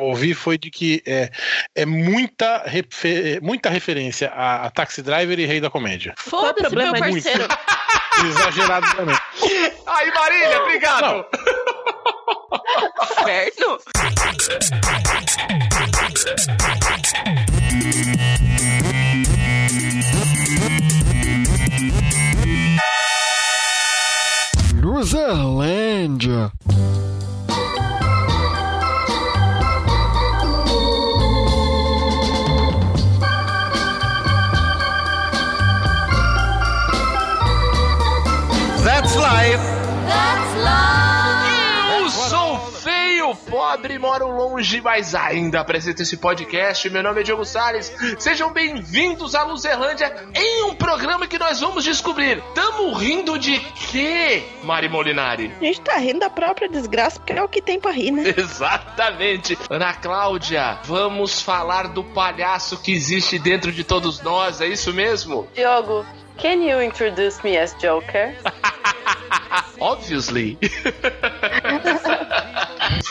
ouvi foi de que é, é muita, refer, muita referência a, a Taxi Driver e Rei da Comédia. Foda-se, meu parceiro. Exagerado também. Aí, Marília, obrigado. Inferno. Luzerlândia. Pobre, moro longe, mas ainda apresento esse podcast. Meu nome é Diogo Salles. Sejam bem-vindos à Luzerlândia em um programa que nós vamos descobrir. Tamo rindo de quê, Mari Molinari? A gente tá rindo da própria desgraça, porque é o que tem pra rir, né? Exatamente. Ana Cláudia, vamos falar do palhaço que existe dentro de todos nós, é isso mesmo? Diogo, can you introduce me as Joker? Obviously.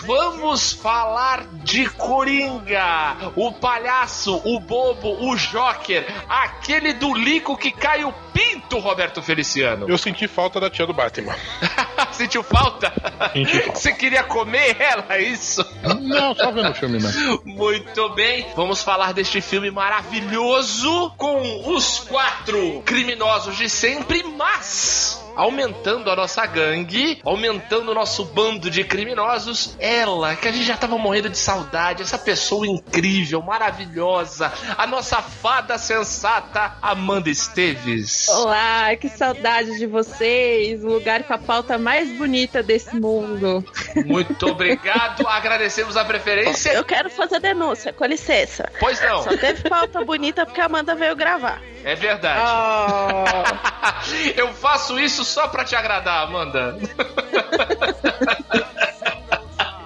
Vamos falar de Coringa, o palhaço, o bobo, o Joker, aquele do lico que cai o pinto, Roberto Feliciano. Eu senti falta da tia do Batman. Sentiu falta? Senti falta. Você queria comer ela, é isso? Não, só vendo o filme, né? Muito bem, vamos falar deste filme maravilhoso com os quatro criminosos de sempre, mas aumentando a nossa gangue, aumentando o nosso bando de criminosos. Ela, que a gente já tava morrendo de saudade, essa pessoa incrível, maravilhosa, a nossa fada sensata, Amanda Esteves. Olá, que saudade de vocês. O lugar com a pauta mais bonita desse mundo. Muito obrigado, agradecemos a preferência. Eu quero fazer denúncia, com licença. Pois não, Só teve pauta bonita porque a Amanda veio gravar. É verdade. Ah, Eu faço isso só pra te agradar, Amanda.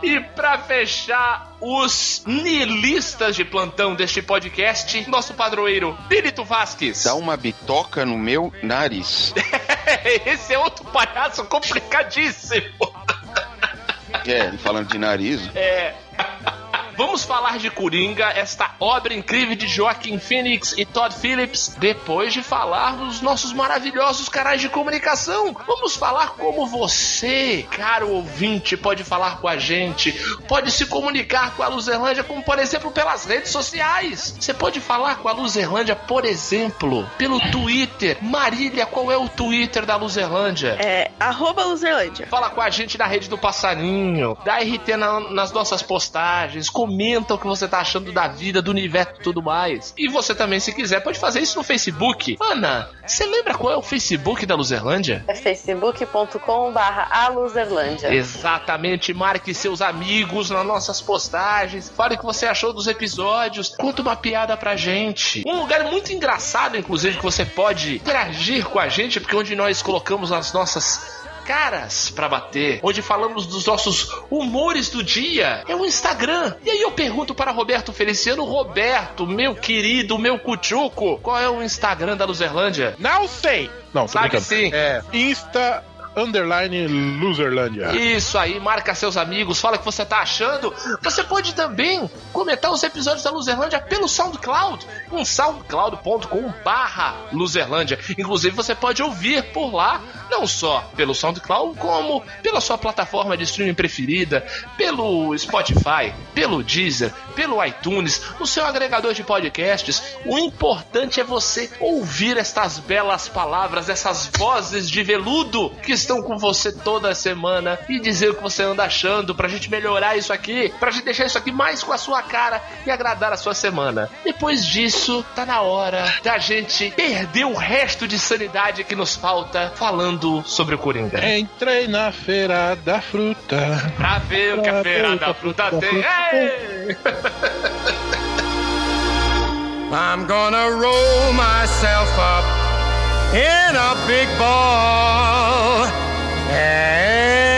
E pra fechar os nihilistas de plantão deste podcast, nosso padroeiro, Benito Vasques. Dá uma bitoca no meu nariz. Esse é outro palhaço complicadíssimo. É, falando de nariz. É. Vamos falar de Coringa, esta obra incrível de Joaquim Phoenix e Todd Phillips, depois de falar dos nossos maravilhosos canais de comunicação. Vamos falar como você, caro ouvinte, pode falar com a gente, pode se comunicar com a Luzerlândia, como por exemplo pelas redes sociais. Você pode falar com a Luzerlândia, por exemplo, pelo Twitter. Marília, qual é o Twitter da Luzerlândia? é, arroba Luzerlândia. Fala com a gente na rede do Passarinho, dá RT na- nas nossas postagens, comenta o que você tá achando da vida, do universo e tudo mais. E você também, se quiser, pode fazer isso no Facebook. Ana, você lembra qual é o Facebook da Luzerlândia? É facebook.com barra aluzerlândia. Exatamente, marque seus amigos nas nossas postagens, fale o que você achou dos episódios, conta uma piada pra gente. Um lugar muito engraçado, inclusive, que você pode interagir com a gente, porque onde nós colocamos as nossas caras pra bater, onde falamos dos nossos humores do dia, é o Instagram. E aí eu pergunto para Roberto Feliciano, Roberto, meu querido, meu cuchuco, qual é o Instagram da Luzerlândia? Não sei! Não, Sabe sim. É Insta underline Loserlândia. Isso aí, marca seus amigos, fala o que você tá achando. Você pode também comentar os episódios da Luzerlândia pelo SoundCloud, em soundcloud.com barra Luzerlândia. Inclusive você pode ouvir por lá, não só pelo SoundCloud, como pela sua plataforma de streaming preferida, pelo Spotify, pelo Deezer, pelo iTunes, no seu agregador de podcasts. O importante é você ouvir estas belas palavras, essas vozes de veludo que estão com você toda semana e dizer o que você anda achando pra gente melhorar isso aqui, pra gente deixar isso aqui mais com a sua cara e agradar a sua semana. Depois disso, tá na hora da gente perder o resto de sanidade que nos falta falando sobre o Coringa. Entrei na feira da fruta. Pra ver o que a feira da fruta tem. Ei! I'm gonna roll myself up in a big ball. And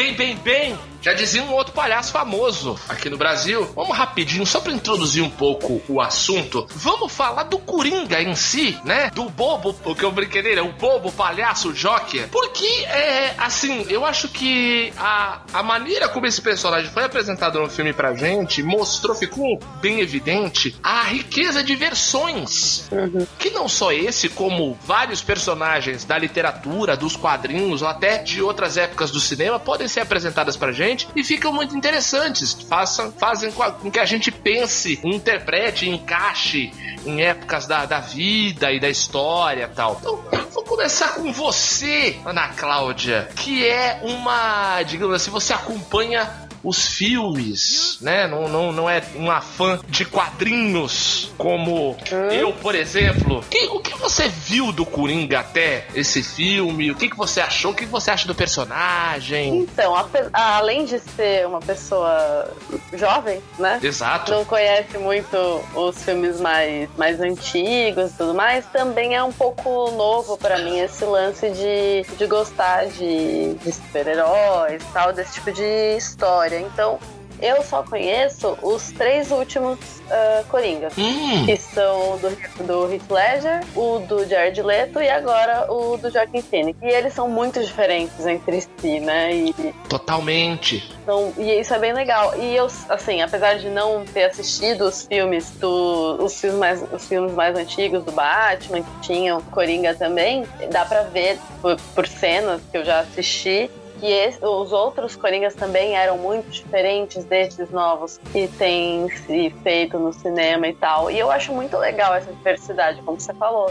bem, bem, bem. Já dizia um outro palhaço famoso aqui no Brasil. Vamos rapidinho, só para introduzir um pouco o assunto. Vamos falar do Coringa em si, né? Do bobo, o que eu brincadeira, o bobo palhaço Joker. Porque, é, assim, eu acho que a, a maneira como esse personagem foi apresentado no filme pra gente mostrou, ficou bem evidente a riqueza de versões. Que não só esse, como vários personagens da literatura, dos quadrinhos ou até de outras épocas do cinema podem ser apresentadas pra gente e ficam muito interessantes. Façam, fazem com que a gente pense, interprete, encaixe em épocas da, da vida e da história tal. Então, vou começar com você, Ana Cláudia, que é uma, digamos assim, você acompanha os filmes, né? Não, não, não é uma fã de quadrinhos como eu, por exemplo. Que- o que você viu do Coringa até esse filme? O que, que você achou? O que, que você acha do personagem? Então, ape- além de ser uma pessoa jovem, né? Exato. Não conhece muito os filmes mais, mais antigos e tudo mais, também é um pouco novo pra mim esse lance de, de gostar de, de super-heróis tal, desse tipo de história. Então, eu só conheço os três últimos ah, Coringas. Hum, Que são do, do Heath Ledger, o do Jared Leto e agora o do Joaquin Phoenix. E eles são muito diferentes entre si, né? E, totalmente. então, e isso é bem legal. E eu, assim, apesar de não ter assistido os filmes do. os filmes mais, os filmes mais antigos do Batman, que tinham Coringa também, dá pra ver por, por cenas que eu já assisti. Que esse- os outros Coringas também eram muito diferentes desses novos que têm se feito no cinema e tal. E eu acho muito legal essa diversidade, como você falou.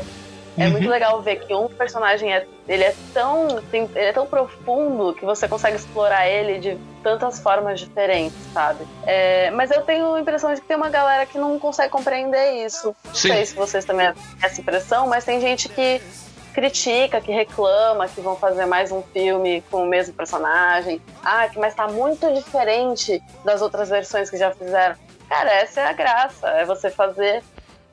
É Uhum. muito legal ver que um personagem é, ele é tão tem- ele é tão profundo que você consegue explorar ele de tantas formas diferentes, sabe? É, mas eu tenho a impressão de que tem uma galera que não consegue compreender isso. Não Sim. sei se vocês também têm essa impressão, mas tem gente que critica, que reclama que vão fazer mais um filme com o mesmo personagem. Ah, que mas tá muito diferente das outras versões que já fizeram. Cara, essa é a graça, é você fazer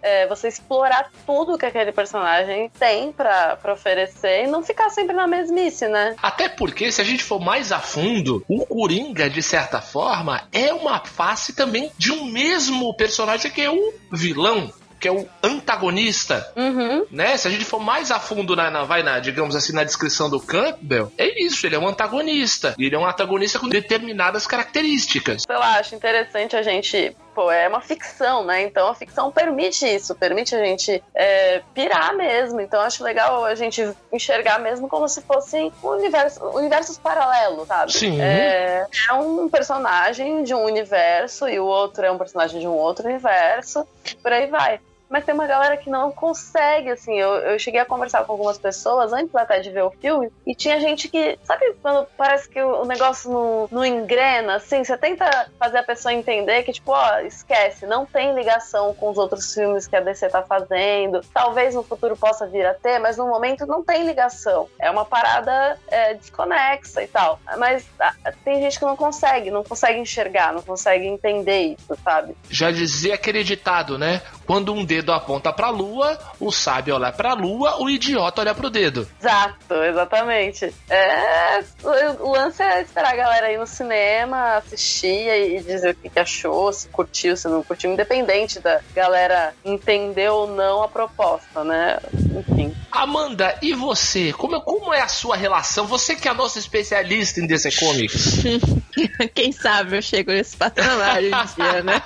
é, você explorar tudo que aquele personagem tem pra oferecer e não ficar sempre na mesmice, né? Até porque, se a gente for mais a fundo, o Coringa, de certa forma, é uma face também de um mesmo personagem que é o vilão, que é o antagonista. Uhum. Né? Se a gente for mais a fundo na, na- vai na, digamos assim, na descrição do Campbell, é isso, ele é um antagonista. Ele é um antagonista com determinadas características. Sei lá, acho interessante a gente. Pô, é uma ficção, né? Então a ficção permite isso, permite a gente é, pirar mesmo. Então acho legal a gente enxergar mesmo como se fossem universo, universos paralelos, sabe? Sim. É, é um personagem de um universo e o outro é um personagem de um outro universo, por aí vai. Mas tem uma galera que não consegue, assim. Eu, eu cheguei a conversar com algumas pessoas antes até de ver o filme, e tinha gente que, sabe, quando parece que o, negócio não, não engrena, assim, você tenta fazer a pessoa entender que, tipo, ó, esquece, não tem ligação com os outros filmes que a DC tá fazendo. Talvez no futuro possa vir a ter, mas no momento não tem ligação. É uma parada é, desconexa e tal. Mas ah, tem gente que não consegue, não consegue enxergar, não consegue entender isso, sabe? Já dizia aquele ditado, né? Quando um dedo aponta pra lua, o sábio olha pra lua, o idiota olha pro dedo. Exato, exatamente. É, o o lance é esperar a galera ir no cinema, assistir e dizer o que, que achou, se curtiu, se não curtiu, independente da galera entender ou não a proposta, né? Enfim. Amanda, e você? Como, como é a sua relação? Você que é a nossa especialista em DC Comics. Quem sabe eu chego nesse patamar um dia, né?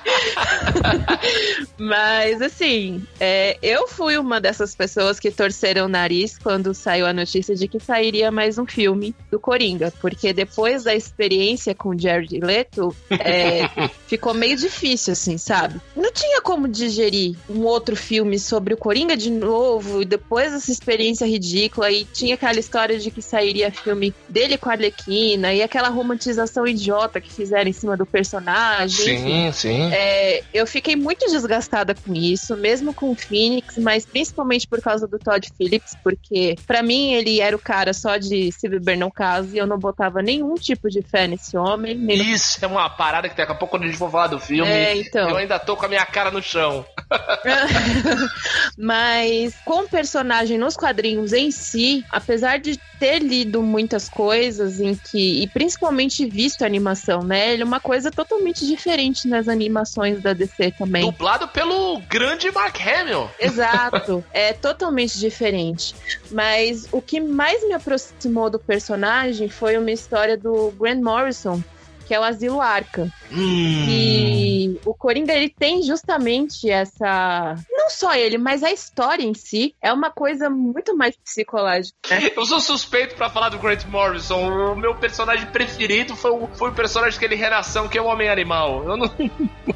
Mas, assim, é, eu fui uma dessas pessoas que torceram o nariz quando saiu a notícia de que sairia mais um filme do Coringa. Porque depois da experiência com o Jared Leto, é, ficou meio difícil, assim, sabe? Não tinha como digerir um outro filme sobre o Coringa de novo, e depois dessa experiência ridícula, e tinha aquela história de que sairia filme dele com a Arlequina, e aquela romantização idiota que fizeram em cima do personagem. enfim. Sim, sim. É, eu fiquei muito desgastada com isso, mesmo mesmo com o Phoenix, mas principalmente por causa do Todd Phillips, porque pra mim ele era o cara só de se beber não caso e eu não botava nenhum tipo de fé nesse homem. no- Isso é uma parada que daqui a pouco, quando a gente for falar do filme, É, então. eu ainda tô com a minha cara no chão. Mas com o personagem nos quadrinhos em si, apesar de ter lido muitas coisas em que, e principalmente visto a animação, né? Ele é uma coisa totalmente diferente nas animações da DC também. Dublado pelo grande Mark Hamill. Exato, é totalmente diferente. Mas o que mais me aproximou do personagem foi uma história do Grant Morrison, que é o Asilo Arkham. Hum. E o Coringa, ele tem justamente essa. Não só ele, mas a história em si é uma coisa muito mais psicológica. Eu sou suspeito pra falar do Grant Morrison. O meu personagem preferido foi o, foi o personagem que ele renasceu, que é o Homem-Animal. Eu não,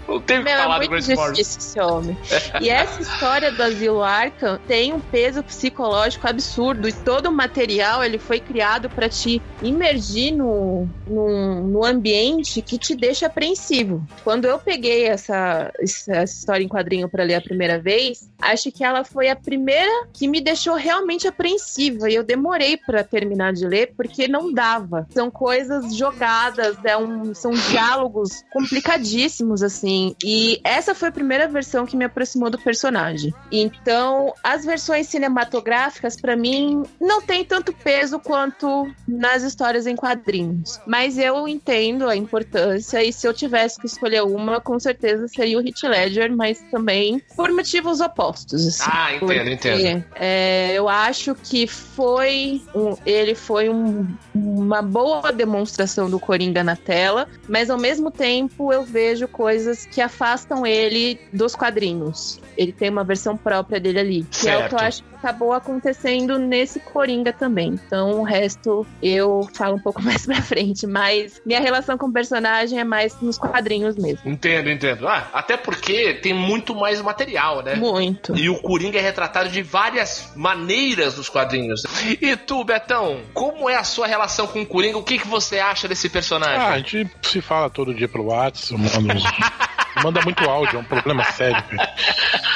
não tenho o que Meu, falar é do muito Grant difícil Morrison. esse homem. E essa história do Asilo Arkham tem um peso psicológico absurdo. E todo o material ele foi criado para te imergir no, no, no ambiente que te deixa apreensivo. Quando eu peguei essa, essa história em quadrinho para ler a primeira vez, acho que ela foi a primeira que me deixou realmente apreensiva. E eu demorei para terminar de ler porque não dava. São coisas jogadas, é um, são diálogos complicadíssimos, assim. E essa foi a primeira versão que me aproximou do personagem. Então, as versões cinematográficas, para mim, não tem tanto peso quanto nas histórias em quadrinhos. Mas eu entendo a importância, e se eu tivesse que escolher uma, com certeza seria o Heath Ledger, mas também por motivos opostos. assim. Ah, entendo, Porque, entendo. é, eu acho que foi um- ele foi um- uma boa demonstração do Coringa na tela, mas ao mesmo tempo eu vejo coisas que afastam ele dos quadrinhos. Ele tem uma versão própria dele ali, que é o que Certo. eu acho acabou acontecendo nesse Coringa também. Então o resto eu falo um pouco mais pra frente, mas minha relação com o personagem é mais nos quadrinhos mesmo. Entendo, entendo. Ah, até porque tem muito mais material, né? Muito. E o Coringa é retratado de várias maneiras nos quadrinhos. E tu, Betão, como é a sua relação com o Coringa? O que, que você acha desse personagem? Ah, a gente se fala todo dia pelo WhatsApp, manda, uns- manda muito áudio, é um problema sério. cara.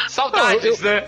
Saudades, né?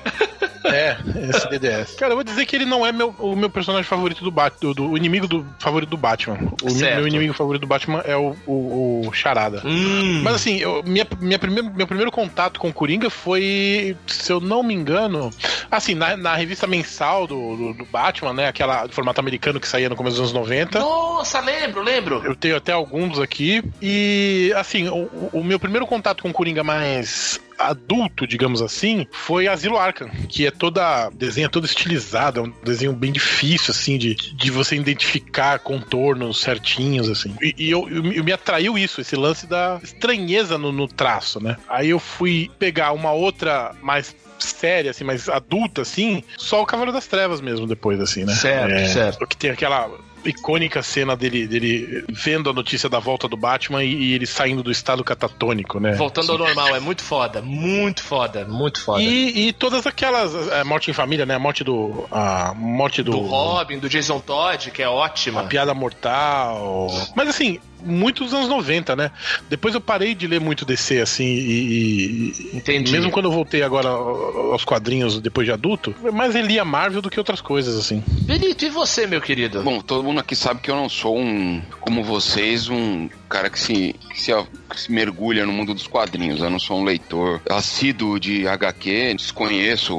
É, esse DDS. Cara, eu vou dizer que ele não é meu, o meu personagem favorito do Batman, do, do- o inimigo do, favorito do Batman. O Certo. meu inimigo favorito do Batman é o, o, o Charada. Hum. Mas assim, eu- minha, minha primeiro, meu primeiro contato com o Coringa foi, se eu não me engano, assim, na, na revista mensal do, do, do Batman, né? Aquela do formato americano que saía no começo dos anos 90. Nossa, lembro, lembro. Eu tenho até alguns aqui. E, assim, o- o meu primeiro contato com o Coringa mais adulto, digamos assim, foi Asilo Arkham, que é toda desenho é todo estilizado, é um desenho bem difícil assim de, de você identificar contornos certinhos assim. E, e eu, eu, me- eu me atraiu isso, esse lance da estranheza no, no traço, né? Aí eu fui pegar uma outra mais séria, assim, mais adulta, assim, só o Cavaleiro das Trevas mesmo, depois, assim, né? Certo, É, certo. Que tem aquela icônica cena dele, dele vendo a notícia da volta do Batman e, e ele saindo do estado catatônico, né? Voltando ao normal, é muito foda, muito foda, muito foda. E, e todas aquelas. é, morte em família, né? A morte do. A morte do. Do Robin, do Jason Todd, que é a ótima. piada mortal. Mas assim, muito dos anos 90, né? Depois eu parei de ler muito DC, assim, e. e- Entendi. Mesmo quando eu voltei agora aos quadrinhos depois de adulto, eu mais relia Marvel do que outras coisas, assim. Benito, e você, meu querido? Bom, todo mundo aqui sabe que eu não sou um, como vocês, um cara que se, que se, que se mergulha no mundo dos quadrinhos. Eu não sou um leitor assíduo de HQ, desconheço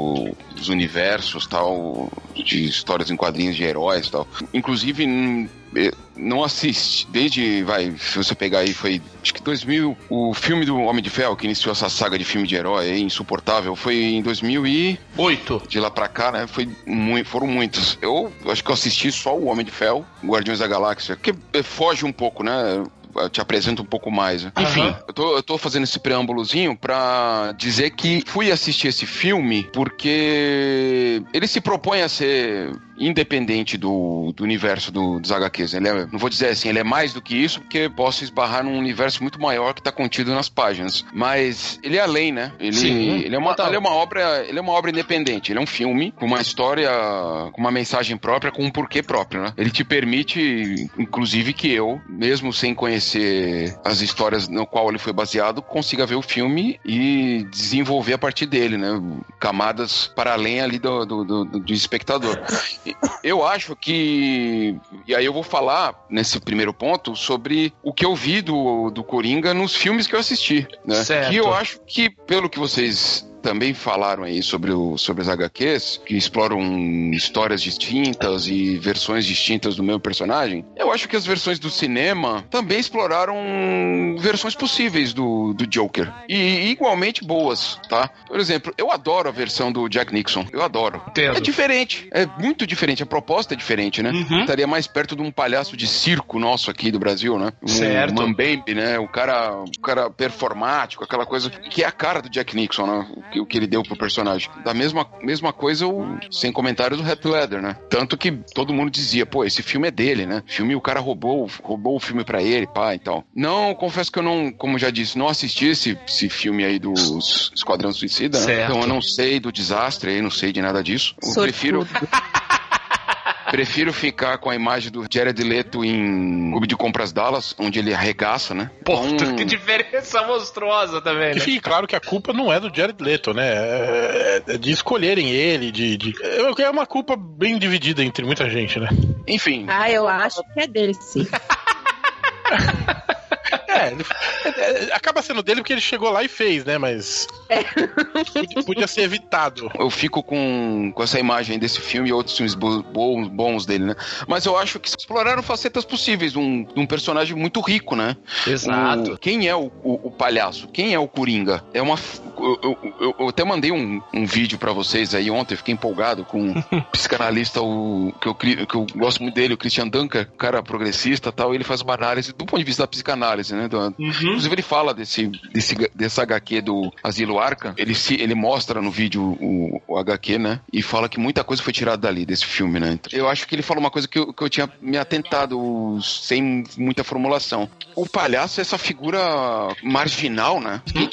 os universos tal, de histórias em quadrinhos de heróis tal. Inclusive, eu não assisti, desde, vai, se você pegar aí, foi, acho que 2000, o filme do Homem de Ferro, que iniciou essa saga de filme de herói insuportável, foi em 2000 e Oito. de lá pra cá, né? Foi muito, foram muitos. Eu acho que eu assisti só o Homem de Ferro, Guardiões da Galáxia, que foge um pouco, né? Te apresento um pouco mais. né? Enfim, eu, tô, eu tô fazendo esse preâmbulozinho pra dizer que fui assistir esse filme porque ele se propõe a ser independente do, do universo do, dos HQs. Ele é, não vou dizer assim, ele é mais do que isso, porque posso esbarrar num universo muito maior que está contido nas páginas. Mas ele é além, né? Ele, Sim, ele, é uma, ele é uma obra, ele é uma obra independente. Ele é um filme com uma história, com uma mensagem própria, com um porquê próprio, né? Ele te permite, inclusive, que eu, mesmo sem conhecer as histórias no qual ele foi baseado, consiga ver o filme e desenvolver a partir dele, né? Camadas para além ali do, do, do, do espectador. Eu acho que. E aí eu vou falar, nesse primeiro ponto, sobre o que eu vi do, do Coringa nos filmes que eu assisti. Né? Certo. Que eu acho que, pelo que vocês também falaram aí sobre, o, sobre as HQs, que exploram histórias distintas e versões distintas do mesmo personagem, eu acho que as versões do cinema também exploraram versões possíveis do, do Joker. E igualmente boas, tá? Por exemplo, eu adoro a versão do Jack Nixon. Eu adoro. Entendo. É diferente. É muito diferente. A proposta é diferente, né? Uhum. Estaria mais perto de um palhaço de circo nosso aqui do Brasil, né? Um Certo. Mambembe, né? O cara, o cara performático, aquela coisa que é a cara do Jack Nixon, né? O que- ele deu pro personagem. Da mesma, mesma coisa, o, sem comentários, o Heath Ledger, né? Tanto que todo mundo dizia, pô, esse filme é dele, né? O filme, o cara roubou, roubou o filme pra ele, pá, e tal. Não, confesso que eu não, como já disse, não assisti esse, esse filme aí dos Esquadrão Suicida, né? Então eu não sei do desastre aí, não sei de nada disso. Eu prefiro, Prefiro ficar com a imagem do Jared Leto em Clube de Compras Dallas, onde ele arregaça, né? Pô, Então, que diferença monstruosa também, né? fique claro que a culpa não é do Jared Leto, né? É é de escolherem ele, de, de... É uma culpa bem dividida entre muita gente, né? Enfim, Ah, eu acho que é dele, sim. É, ele- é, é, acaba sendo dele porque ele chegou lá e fez, né? Mas podia, podia ser evitado. eu fico com, com essa imagem desse filme e outros filmes bo- bons, bons dele, né? Mas eu acho que exploraram facetas possíveis de um, um personagem muito rico, né? Exato. O- quem é o, o- o palhaço? Quem é o Coringa? É uma. Eu, eu- eu- eu até mandei um, um vídeo pra vocês aí ontem, fiquei empolgado com o psicanalista, o, que, eu, que eu gosto muito dele, o Christian Dunker, cara progressista e tal. Ele faz uma análise do ponto de vista da psicanálise, né? Do- Inclusive, ele fala desse, desse, dessa HQ do Asilo Arca. Ele, se, ele mostra no vídeo o, o HQ, né? E fala que muita coisa foi tirada dali, desse filme, né? Eu acho que ele fala uma coisa que eu, que eu tinha me atentado sem muita formulação. O palhaço é essa figura marginal, né? Quem,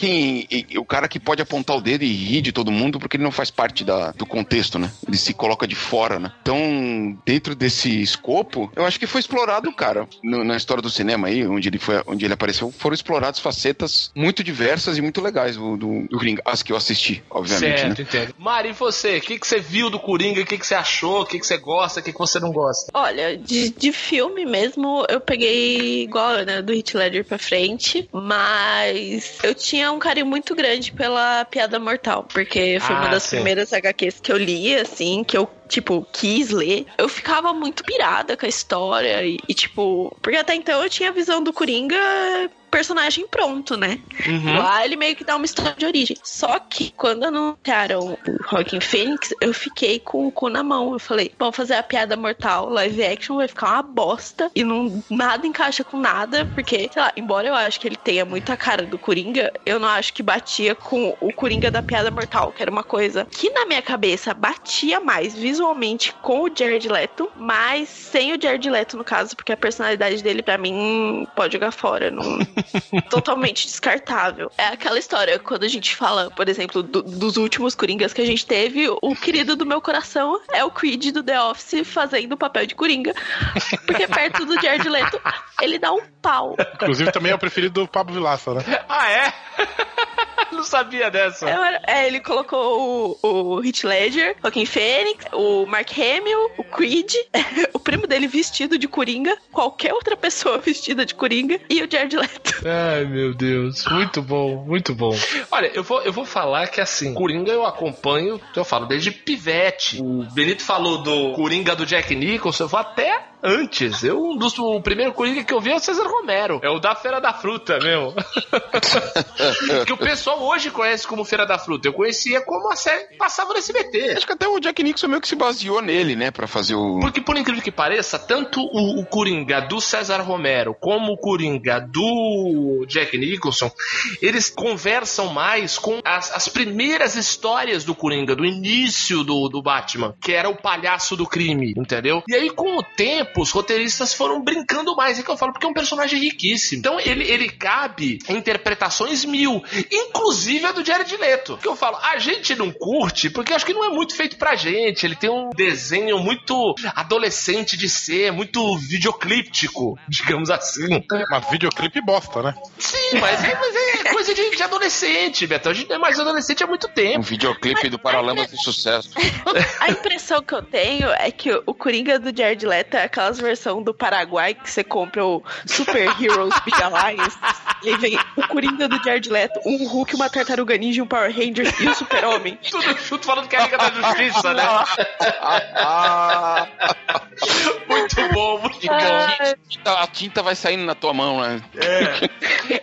quem- o cara que pode apontar o dedo e rir de todo mundo porque ele não faz parte da, do contexto, né? Ele se coloca de fora, né? Então, dentro desse escopo, eu acho que foi explorado, cara, no- na história do cinema aí, onde ele, foi, onde ele apareceu, foram exploradas facetas muito diversas e muito legais do, do, do Coringa. As que eu assisti, obviamente, né? Certo, entendo. Mari, e você? O que, que você viu do Coringa? O que, que você achou? O que, que você gosta? O que, que você não gosta? Olha, de, de filme mesmo, eu peguei igual Ana, do Hit Ledger pra frente, mas eu tinha um carinho muito grande pela Piada Mortal, porque foi Ah, uma das sim. primeiras HQs que eu li, assim, que eu, tipo, quis ler. Eu ficava muito pirada com a história e, e, tipo, porque até então eu tinha a visão do Coringa personagem pronto, né? Uhum. Lá ele meio que dá uma história de origem. Só que quando anunciaram o Joaquin Phoenix, eu fiquei com o cu na mão. Eu falei, vamos fazer a piada mortal live action, vai ficar uma bosta. E não, nada encaixa com nada, porque, sei lá, embora eu acho que ele tenha muita cara do Coringa, eu não acho que batia com o Coringa da piada mortal, que era uma coisa que na minha cabeça batia mais visualmente com o Jared Leto, mas sem o Jared Leto no caso, porque a personalidade dele pra mim pode jogar fora. Não, totalmente descartável. É aquela história, quando a gente fala, por exemplo, do- dos últimos Coringas que a gente teve, o querido do meu coração é o Creed do The Office fazendo o papel de Coringa. Porque perto do Jared Leto, ele dá um pau. Inclusive, também é o preferido do Pablo Vilaça, né? Ah, é? não sabia dessa. Era- É, ele colocou o, o Heath Ledger, o Joaquin Phoenix, o Mark Hamill, o Creed, o primo dele vestido de Coringa, qualquer outra pessoa vestida de Coringa e o Jared Leto. Ai, meu Deus. Muito bom, muito bom. Olha, eu vou, eu vou falar que assim, Coringa eu acompanho, eu falo, desde pivete. O Benito falou do Coringa do Jack Nicholson, eu vou até antes. Eu, um dos, o primeiro Coringa que eu vi é o César Romero. É o da Feira da Fruta, meu. que o pessoal hoje conhece como Feira da Fruta. Eu conhecia como a série passava no SBT. Acho que até o Jack Nixon meio que se baseou nele, né, pra fazer o. Porque, por incrível que pareça, tanto o, o Coringa do César Romero como o Coringa do Jack Nicholson, eles conversam mais com as, as primeiras histórias do Coringa, do início do, do Batman, que era o palhaço do crime, entendeu? E aí, com o tempo, os roteiristas foram brincando mais. É que eu falo, porque é um personagem riquíssimo. Então, ele, ele cabe em interpretações mil, inclusive a do Jared Leto. Que eu falo, a gente não curte, porque acho que não é muito feito pra gente. Ele tem um desenho muito adolescente de ser, muito videoclíptico, digamos assim. Mas videoclipe bosta, né? Sim, mas é, mas é coisa de, de adolescente, Beto. A gente não é mais adolescente há muito Um tempo. videoclipe do Paralamas de sucesso. A impressão que eu tenho é que o Coringa do Jared Leto é aquelas versões do Paraguai que você compra o Super Heroes Big Alliance. E aí vem o Coringa do Jared Leto, um Hulk, uma Tartaruga Ninja, um Power Rangers e o Super-Homem. Tudo junto falando que é a Liga da Justiça, né? muito bom, muito bom. Ah, A tinta vai saindo na tua mão, né?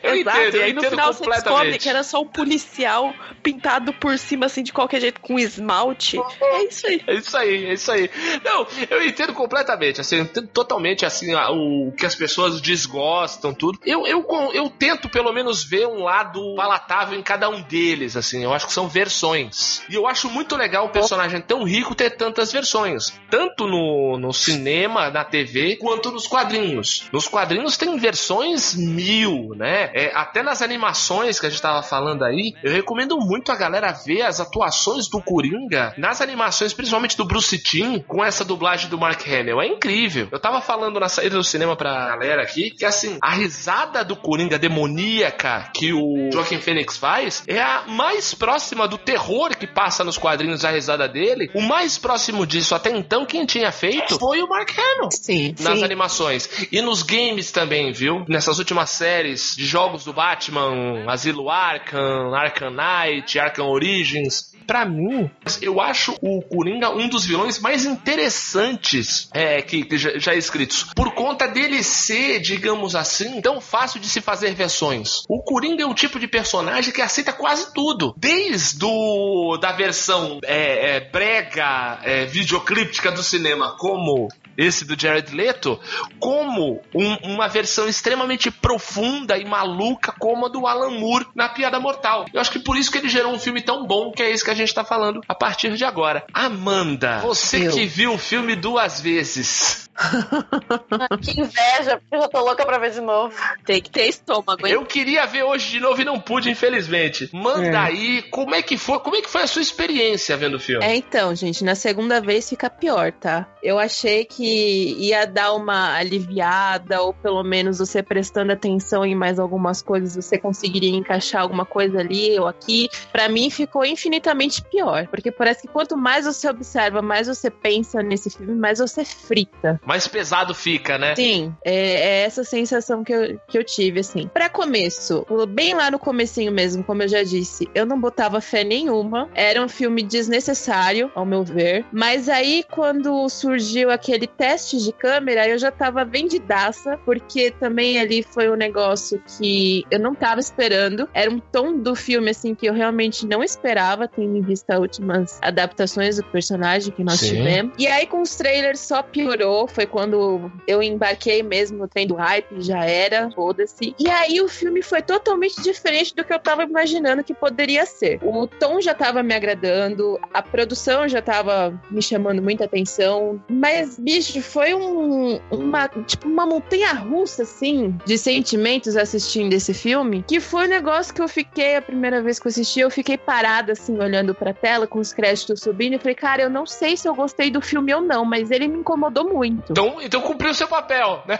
Eu Exato, entendo, e eu aí no entendo final você descobre completamente. que era só um policial pintado por cima, assim, de qualquer jeito, com esmalte. É isso aí. É isso aí, é isso aí. Não, eu entendo completamente, assim, totalmente assim a- o que as pessoas desgostam, tudo. Eu, eu, eu tento pelo menos ver um lado palatável em cada um deles, assim. Eu acho que são versões. E eu acho muito legal um personagem tão rico ter tantas versões, tanto no, no cinema, na TV, quanto nos quadrinhos. Nos quadrinhos tem versões mil, né? É, até nas animações que a gente tava falando aí, eu recomendo muito a galera ver as atuações do Coringa nas animações, principalmente do Bruce Timm, com essa dublagem do Mark Hamill. É incrível. Eu tava falando na saída do cinema pra galera aqui que, assim, a risada do Coringa demoníaca que o Joaquin Phoenix faz é a mais próxima do terror que passa nos quadrinhos a risada dele. O mais próximo disso até então, quem tinha feito foi o Mark Hamill Sim. nas Sim. animações. E nos games também, viu? Nessas últimas séries de jogos do Batman, Asilo Arkham, Arkham Knight, Arkham Origins. Pra mim, eu acho o Coringa um dos vilões mais interessantes é, que, que já, já escritos. Por conta dele ser, digamos assim, tão fácil de se fazer versões. O Coringa é um tipo de personagem que aceita quase tudo. Desde o, da versão é, é, brega, é, videoclíptica do cinema, como esse do Jared Leto, como um- uma versão extremamente profunda e maluca como a do Alan Moore na Piada Mortal. Eu acho que por isso que ele gerou um filme tão bom que é isso que a gente tá falando a partir de agora. Amanda, você Eu. que viu o filme duas vezes, Que inveja, porque eu já tô louca pra ver de novo. Tem que ter estômago, hein? eu queria ver hoje de novo e não pude, infelizmente. Manda É. aí, como é que foi, como é que foi a sua experiência vendo o filme? É, então, gente, na segunda vez fica pior, tá? Eu achei que ia dar uma aliviada, ou pelo menos você prestando atenção em mais algumas coisas, você conseguiria encaixar alguma coisa ali ou aqui. Pra mim ficou infinitamente pior, porque parece que quanto mais você observa, mais você pensa nesse filme, mais você frita. Mais pesado fica, né? Sim, é, é essa sensação que eu, que eu tive, assim. Pra começo, bem lá no comecinho mesmo, como eu já disse, eu não botava fé nenhuma. Era um filme desnecessário, ao meu ver. Mas aí, quando surgiu aquele teste de câmera, eu já tava vendidaça, porque também ali foi um negócio que eu não tava esperando. Era um tom do filme, assim, que eu realmente não esperava, tendo em vista as últimas adaptações do personagem que nós Sim. tivemos. E aí, com os trailers, só piorou. Foi quando eu embarquei mesmo no trem do hype, já era, foda-se. E aí, o filme foi totalmente diferente do que eu tava imaginando que poderia ser. O tom já tava me agradando, a produção já tava me chamando muita atenção, mas, bicho, foi um, uma, tipo, uma montanha russa, assim, de sentimentos assistindo esse filme, que foi um negócio que eu fiquei, a primeira vez que eu assisti, eu fiquei parada, assim, olhando pra tela, com os créditos subindo, e falei, cara, eu não sei se eu gostei do filme ou não, mas ele me incomodou muito. Então, então cumpriu seu papel, né?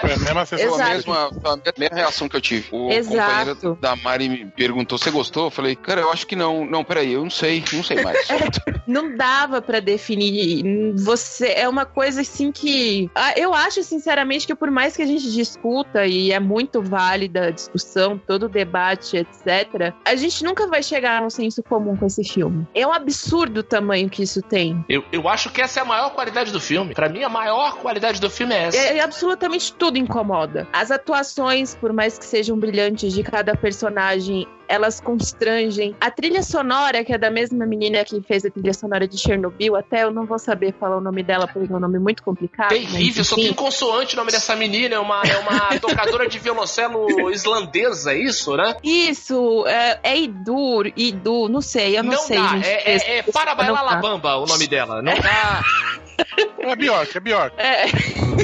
Foi a mesma sensação. Foi a mesma, a mesma reação que eu tive. O Exato. companheiro da Mari me perguntou: você gostou? Eu falei, cara, eu acho que não. Não, peraí, eu não sei, não sei mais. não dava pra definir. Você é uma coisa assim que Ah, eu acho sinceramente que por mais que a gente discuta e é muito válida a discussão, todo o debate, etc, a gente nunca vai chegar num senso comum com esse filme. É um absurdo o tamanho que isso tem. Eu, eu acho que essa é a maior qualidade do filme. Pra mim, a maior maior qualidade do filme é essa. É, é absolutamente tudo incomoda. As atuações, por mais que sejam brilhantes de cada personagem, elas constrangem. A trilha sonora, que é da mesma menina que fez a trilha sonora de Chernobyl, até eu não vou saber falar o nome dela, porque é um nome muito complicado. Terrível, só tem consoante o nome dessa menina, é uma, é uma tocadora de violoncelo islandesa, é isso, né? Isso, é, é Idur, Idu, não sei, eu não, não sei, dá, gente. é, é, é o nome dela, não dá. É Bjork, é Bjork. É,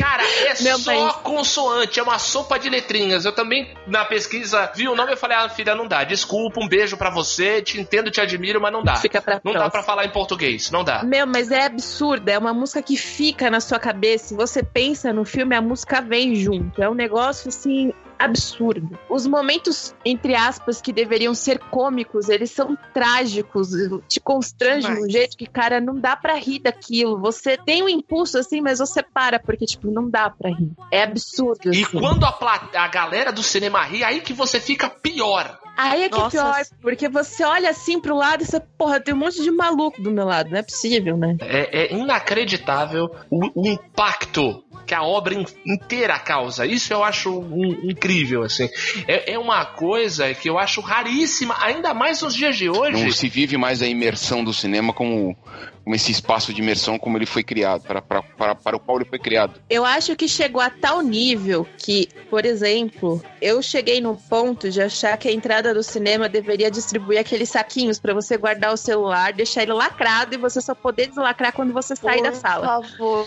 Cara, é Meu só bem. consoante, é uma sopa de letrinhas. Eu também, na pesquisa, vi o nome e falei, ah, filha, não dá. Desculpa, um beijo pra você, te entendo, te admiro, mas não dá. fica pra Não dá próxima. pra falar em português, não dá. Meu, mas é absurda. É uma música que fica na sua cabeça. Se você pensa no filme, a música vem junto. É um negócio assim. Absurdo. Os momentos, entre aspas, que deveriam ser cômicos, eles são trágicos, te constrangem de um jeito que, cara, não dá pra rir daquilo. Você tem um impulso assim, mas você para, porque, tipo, não dá pra rir. É absurdo. E assim. quando a, a galera do cinema ri, aí que você fica pior. Aí é que é Nossa. pior, porque você olha assim pro lado e você, porra, tem um monte de maluco do meu lado. Não é possível, né? É, é inacreditável o, o impacto que a obra in- inteira causa. Isso eu acho um- incrível, assim. É, é uma coisa que eu acho raríssima, ainda mais nos dias de hoje. Não se vive mais a imersão do cinema como, como esse espaço de imersão como ele foi criado, para, para, para, para o qual ele foi criado. Eu acho que chegou a tal nível que, por exemplo, eu cheguei no ponto de achar que a entrada do cinema deveria distribuir aqueles saquinhos pra você guardar o celular, deixar ele lacrado e você só poder deslacrar quando você sair da sala. Por favor.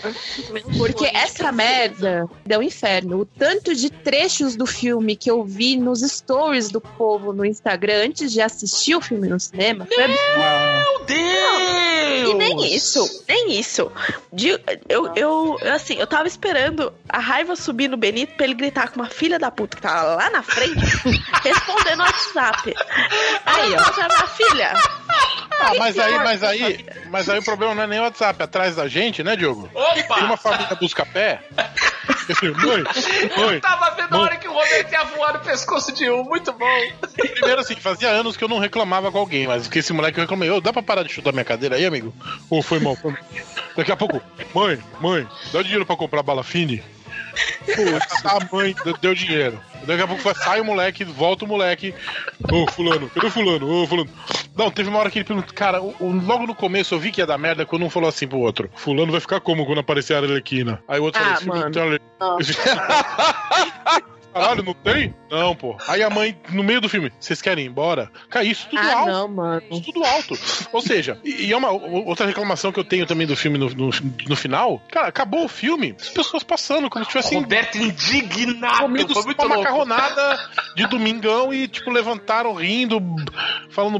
Porque essa merda é um inferno. O tanto de trechos do filme que eu vi nos stories do povo no Instagram antes de assistir o filme no cinema foi absurdo. Meu Deus! E nem isso, nem isso. De- eu, eu, assim, eu tava esperando a raiva subir no Benito pra ele gritar com uma filha da puta que tava lá na frente, respondendo no WhatsApp. Aí, ó, já minha filha. Ah, mas aí, mas aí, mas aí o problema não é nem o WhatsApp. Atrás da gente, né, Diogo? Opa! Tem uma família busca pé. Mãe, Eu mãe. tava vendo a hora que o Roberto ia voar no pescoço de um, muito bom. Primeiro assim, fazia anos que eu não reclamava com alguém, mas que esse moleque eu reclamei. Ô, dá pra parar de chutar minha cadeira aí, amigo? Ou foi mal? Foi. Daqui a pouco, mãe, mãe, dá dinheiro pra comprar bala fine? Pô, a mãe deu dinheiro. Daqui a pouco vai- sai o moleque, volta o moleque. Ô, fulano, cadê o fulano? Ô, fulano. Não, teve uma hora que ele perguntou, cara, o- o- logo no começo eu vi que ia dar merda quando um falou assim pro outro: Fulano vai ficar como quando aparecer a Arlequina? Aí o outro Ah, falou assim: mano. não Caralho, não tem? Não, pô. Aí a mãe, no meio do filme, vocês querem ir embora? Cara, isso tudo Ah, alto. não, mano. Isso tudo alto. Ou seja, e, é uma o- outra reclamação que eu tenho também do filme no, no, no final. Cara, acabou o filme, as pessoas passando como se tivessem Roberto indignado, comido foi muito uma louco. macarronada de domingão e, tipo, levantaram rindo, falando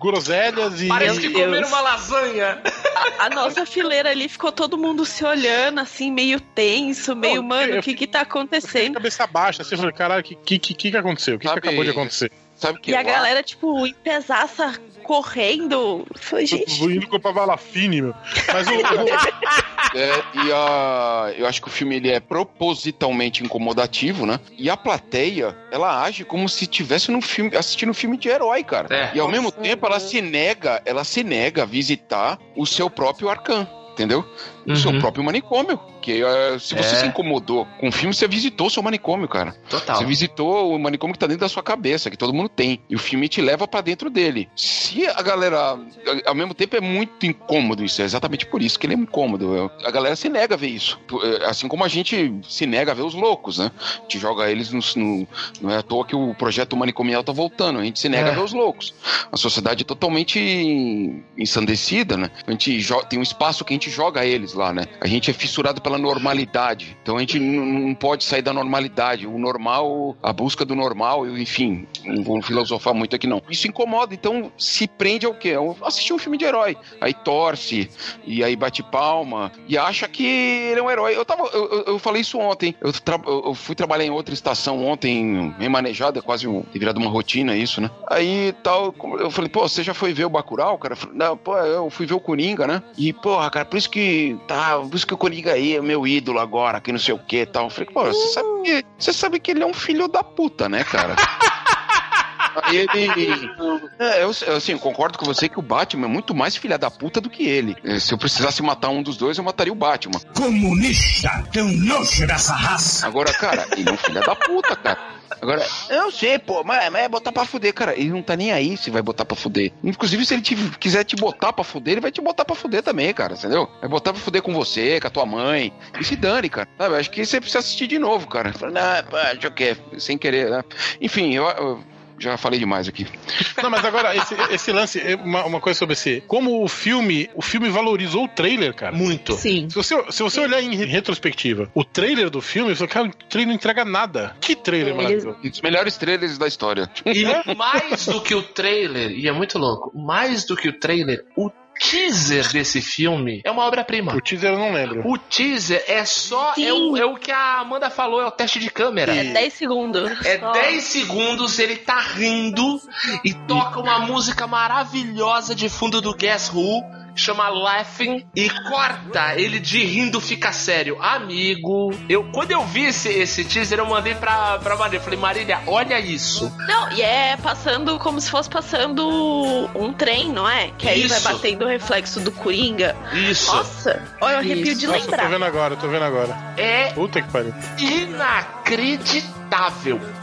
groselhas e. Parece que comeram uma lasanha. A nossa fileira ali ficou todo mundo se olhando, assim, meio tenso, meio, Não, mano, o que que tá acontecendo? cabeça baixa, eu falei, caralho, o que, que, que, que aconteceu? O que, que acabou de acontecer? Sabe que E a eu galera, tipo, em pesaça, correndo. Foi, gente. Vou indo comprar bala fine, meu. Mas o, o- É, e a, eu acho que o filme ele é propositalmente incomodativo, né? E a plateia, ela age como se estivesse num filme, assistindo um filme de herói, cara. É. E ao mesmo tempo ela se nega, ela se nega a visitar o seu próprio Arcan. Entendeu? O seu Uhum. próprio manicômio. Que eh, se você É. se incomodou com o filme, você visitou o seu manicômio, cara. Total. Você visitou o manicômio que tá dentro da sua cabeça, que todo mundo tem. E o filme te leva pra dentro dele. Se a galera. Ao mesmo tempo é muito incômodo isso. É exatamente por isso que ele é incômodo. A galera se nega a ver isso. Assim como a gente se nega a ver os loucos, né? A gente joga eles no. no- não é à toa que o projeto manicomial tá voltando. A gente se nega É. a ver os loucos. A sociedade é totalmente ensandecida, né? A gente tem um espaço que a gente joga eles lá, né? A gente é fissurado pela normalidade. Então a gente não pode sair da normalidade. O normal, a busca do normal, eu, enfim, não vou filosofar muito aqui não. Isso incomoda, então se prende ao quê? Assistir um filme de herói. Aí torce, e aí bate palma, e acha que ele é um herói. Eu, tava, eu, eu- falei isso ontem. Eu, tra- eu- fui trabalhar em outra estação ontem, remanejada, quase um, virado uma rotina isso, né? Aí tal, eu falei, pô, você já foi ver o Bacurau, cara? Não, pô, eu fui ver o Coringa, né? E, porra, cara, por isso que tá, que o Coringa aí é meu ídolo agora, que não sei o que tal. Eu falei, pô, você sabe você sabe que ele é um filho da puta, né, cara? Ele. É, eu, assim, concordo com você que o Batman é muito mais filha da puta do que ele. É, Se eu precisasse matar um dos dois, eu mataria o Batman. Comunista, teu nojo dessa raça. Agora, cara, ele é um filho da puta, cara. Agora, eu sei, pô, mas, mas é botar pra fuder, cara. Ele não tá nem aí se vai botar pra fuder. Inclusive, se ele te- quiser te botar pra fuder, ele vai te botar pra fuder também, cara, entendeu? Vai botar pra fuder com você, com a tua mãe. E se dane, cara. Sabe, acho que você precisa assistir de novo, cara. Fala, Não, pá, deixa eu quê, sem querer, né? Enfim, eu, eu já falei demais aqui. Não, mas agora, esse, esse lance, é uma, uma coisa sobre esse. Como o filme, o filme valorizou o trailer, cara. Muito. Sim. Se você, se você olhar em retrospectiva, o trailer do filme, você fala, cara, o trailer não entrega nada. Que trailer Eles- maravilhoso. Um dos melhores trailers da história. E mais do que o trailer, e é muito louco, mais do que o trailer, o teaser desse filme é uma obra-prima. O teaser eu não lembro. O teaser é só. É o, é o que a Amanda falou, é o teste de câmera. É 10 segundos. É Só. 10 segundos, ele tá rindo e toca uma música maravilhosa de fundo do Guess Who, chama Laughing, e corta, ele de rindo fica sério. Amigo, eu quando eu vi esse, esse teaser, eu mandei pra, pra Marília. Falei, Marília, olha isso. Não, e é passando como se fosse passando um trem, não é? Que aí vai Isso. batendo o reflexo do Coringa. Isso. Nossa, olha, eu arrepio Isso. de Nossa, eu tô lembrar. vendo agora, eu tô vendo agora. É Puta que pariu. inacreditável.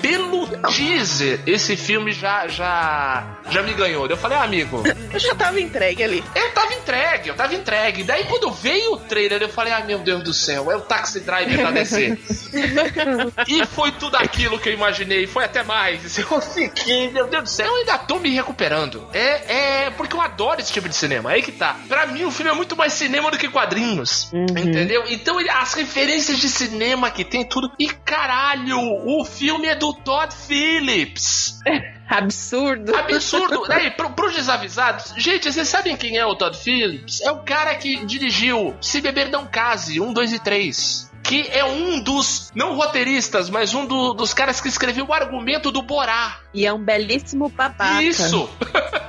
Pelo teaser, esse filme já, já, já me ganhou. Eu falei, ah, amigo, Eu já tava entregue ali. Eu tava entregue, eu tava entregue. Daí quando veio o trailer, eu falei, ai meu Deus do céu, é o Taxi Driver da DC. e foi tudo aquilo que eu imaginei, foi até mais. Eu fiquei, meu Deus do céu, eu ainda tô me recuperando. É, é porque eu adoro esse tipo de cinema, aí que tá. Pra mim o filme é muito mais cinema do que quadrinhos. Entendeu? Então ele- as referências de cinema que tem tudo. E caralho, o filme é do Todd Phillips. Absurdo. Absurdo. Daí, pro, pros desavisados, gente, vocês sabem quem é o Todd Phillips? É o cara que dirigiu Se Beber Não Case, 1, 2 e 3. Que é um dos, não roteiristas, mas um do- dos caras que escreveu o argumento do Borá. E é um belíssimo babaca. Isso!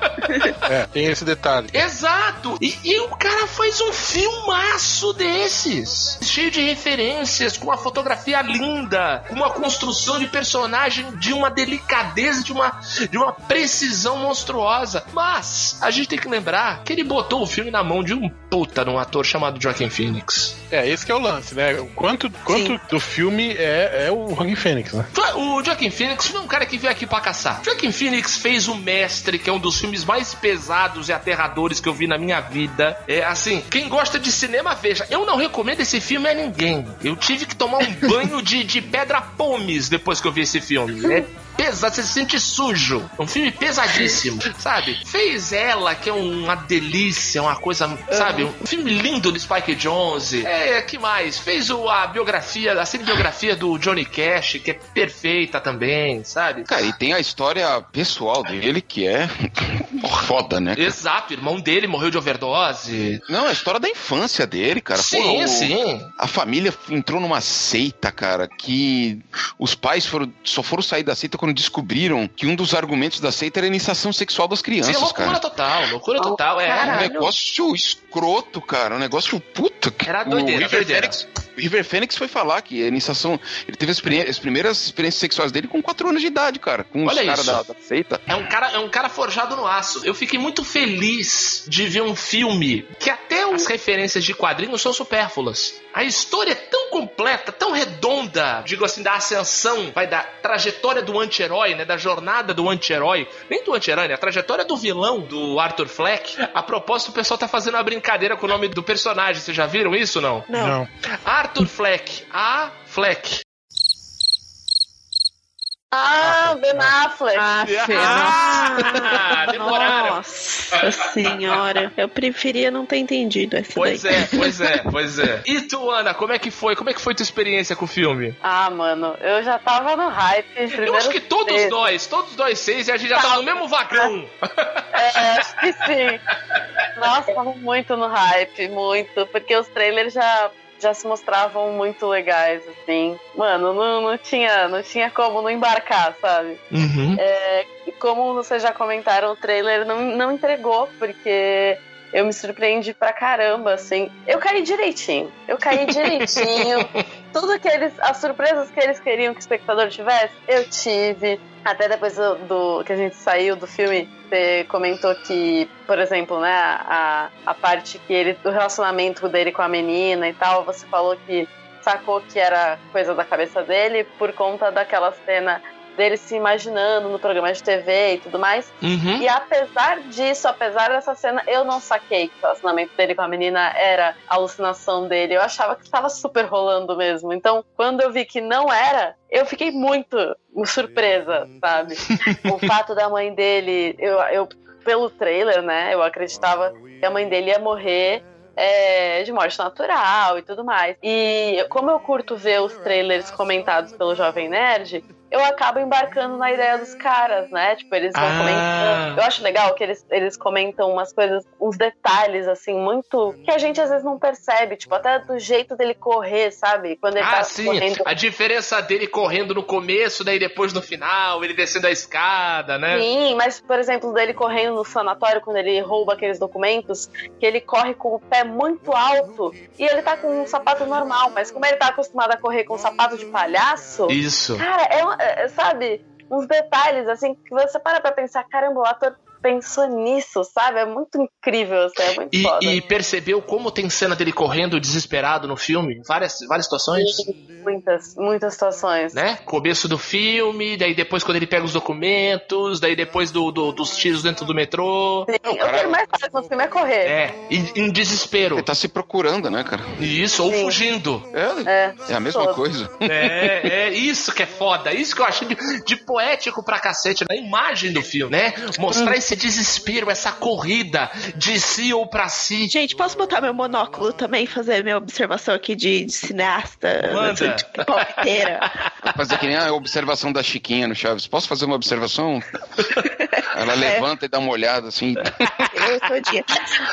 É, tem esse detalhe. Exato! E, e o cara faz um filmaço desses. Cheio de referências, com uma fotografia linda, com uma construção de personagem de uma delicadeza, de uma, de uma precisão monstruosa. Mas a gente tem que lembrar que ele botou o filme na mão de um puta num ator chamado Joaquin Phoenix. É, esse que é o lance, né? O Quanto, quanto do filme é, é o Joaquin Phoenix, né? O Joaquin Phoenix foi um cara que veio aqui pra caçar. Joaquin Phoenix fez O Mestre, que é um dos filmes mais pesados e aterradores que eu vi na minha vida. É assim, quem gosta de cinema, veja. Eu não recomendo esse filme a ninguém. Eu tive que tomar um banho de, de pedra pomes depois que eu vi esse filme. É pesado, você se sente sujo. É um filme pesadíssimo, sabe? Fez ela, que é uma delícia, uma coisa, sabe? Um filme lindo do Spike Jonze. É, que mais? Fez o, a biografia, a cinebiografia do Johnny Cash, que é perfeita também, sabe? Cara, e tem a história pessoal dele que é foda, né? Exato, o irmão dele morreu de overdose. Não, a história da infância dele, cara. sim, Pô, o- sim. A família entrou numa seita, cara, que os pais foram, só foram sair da seita quando descobriram que um dos argumentos da seita era a iniciação sexual das Sim, crianças, loucura cara. total, loucura total. É, É um Caralho. negócio escroto, cara. Um negócio puta. que- Era o doideira, River doideira. O River Phoenix foi falar que a iniciação. Ele teve as, as primeiras experiências sexuais dele com 4 anos de idade, cara. Com os Olha caras isso. da, da seita. É um cara, é um cara forjado no aço. Eu fiquei muito feliz de ver um filme que até as referências de quadrinhos são supérfluas. A história é tão completa, tão redonda, digo assim, da ascensão, vai da trajetória do anti-herói, né, da jornada do anti-herói, nem do anti-herói, né, a trajetória do vilão do Arthur Fleck. A propósito, o pessoal tá fazendo uma brincadeira com o nome do personagem. Vocês já viram isso não? Não. Arthur Fleck, a Fleck. Ah, Ben Affleck. Ah, Ah, demoraram. Nossa senhora. Eu preferia não ter entendido essa Pois daí. é, pois é, pois é. E tu, Ana, como é que foi? Como é que foi tua experiência com o filme? Ah, mano, eu já tava no hype. Eu acho que todos nós, todos nós seis, e a gente já tava no mesmo vagão. É, acho que sim. Nossa, tava muito no hype, muito. Porque os trailers já, já se mostravam muito legais, assim. Mano, não, não, tinha, não tinha como não embarcar, sabe? Uhum. É, e como vocês já comentaram, o trailer não, não entregou, porque eu me surpreendi pra caramba, assim. Eu caí direitinho. Eu caí direitinho. Tudo que eles. As surpresas que eles queriam que o espectador tivesse, eu tive. Até depois do, do- que a gente saiu do filme, você comentou que, por exemplo, né, a, a parte que ele. do relacionamento dele com a menina e tal, você falou que sacou que era coisa da cabeça dele por conta daquela cena dele se imaginando no programa de TV e tudo mais. Uhum. E apesar disso, apesar dessa cena, eu não saquei que o relacionamento dele com a menina era alucinação dele. Eu achava que estava super rolando mesmo. Então, quando eu vi que não era, eu fiquei muito surpresa, sabe? o fato da mãe dele, eu, eu pelo trailer, né, eu acreditava que a mãe dele ia morrer é, de morte natural e tudo mais. E como eu curto ver os trailers comentados pelo Jovem Nerd, eu acabo embarcando na ideia dos caras, né? Tipo, eles vão Ah. comentando. Eu acho legal que eles, eles comentam umas coisas, uns detalhes, assim, muito. que a gente às vezes não percebe. Tipo, até do jeito dele correr, sabe? Quando ele Ah, tá sim. correndo. A diferença dele correndo no começo, daí depois no final, ele descendo a escada, né? Sim, mas, por exemplo, dele correndo no sanatório, quando ele rouba aqueles documentos, que ele corre com o pé muito alto e ele tá com um sapato normal, mas como ele tá acostumado a correr com um sapato de palhaço, Isso. cara, é, um- é, sabe, uns detalhes assim que você para pra pensar, caramba, o ator pensou nisso, sabe? É muito incrível, assim, é muito E, foda. e percebeu como tem cena dele correndo desesperado no filme? Várias, várias situações. Muitas, muitas situações. Né? Começo do filme, daí depois quando ele pega os documentos, daí depois do, do- dos tiros dentro do metrô. Sim, o que ele mais faz no filme é correr. É, em, em desespero. Ele tá se procurando, né, cara? Isso, ou Sim. fugindo. É, É, é a mesma todo. coisa. É, é isso que é foda. Isso que eu achei de, de poético pra cacete na imagem do filme, né? Mostrar esse desespero, essa corrida de si ou pra si. Gente, posso botar meu monóculo também e fazer minha observação aqui de, de cineasta, Manda. de palpiteira? Fazer que nem a observação da Chiquinha no Chaves. Posso fazer uma observação? Ela levanta e dá uma olhada assim. Eu todinha.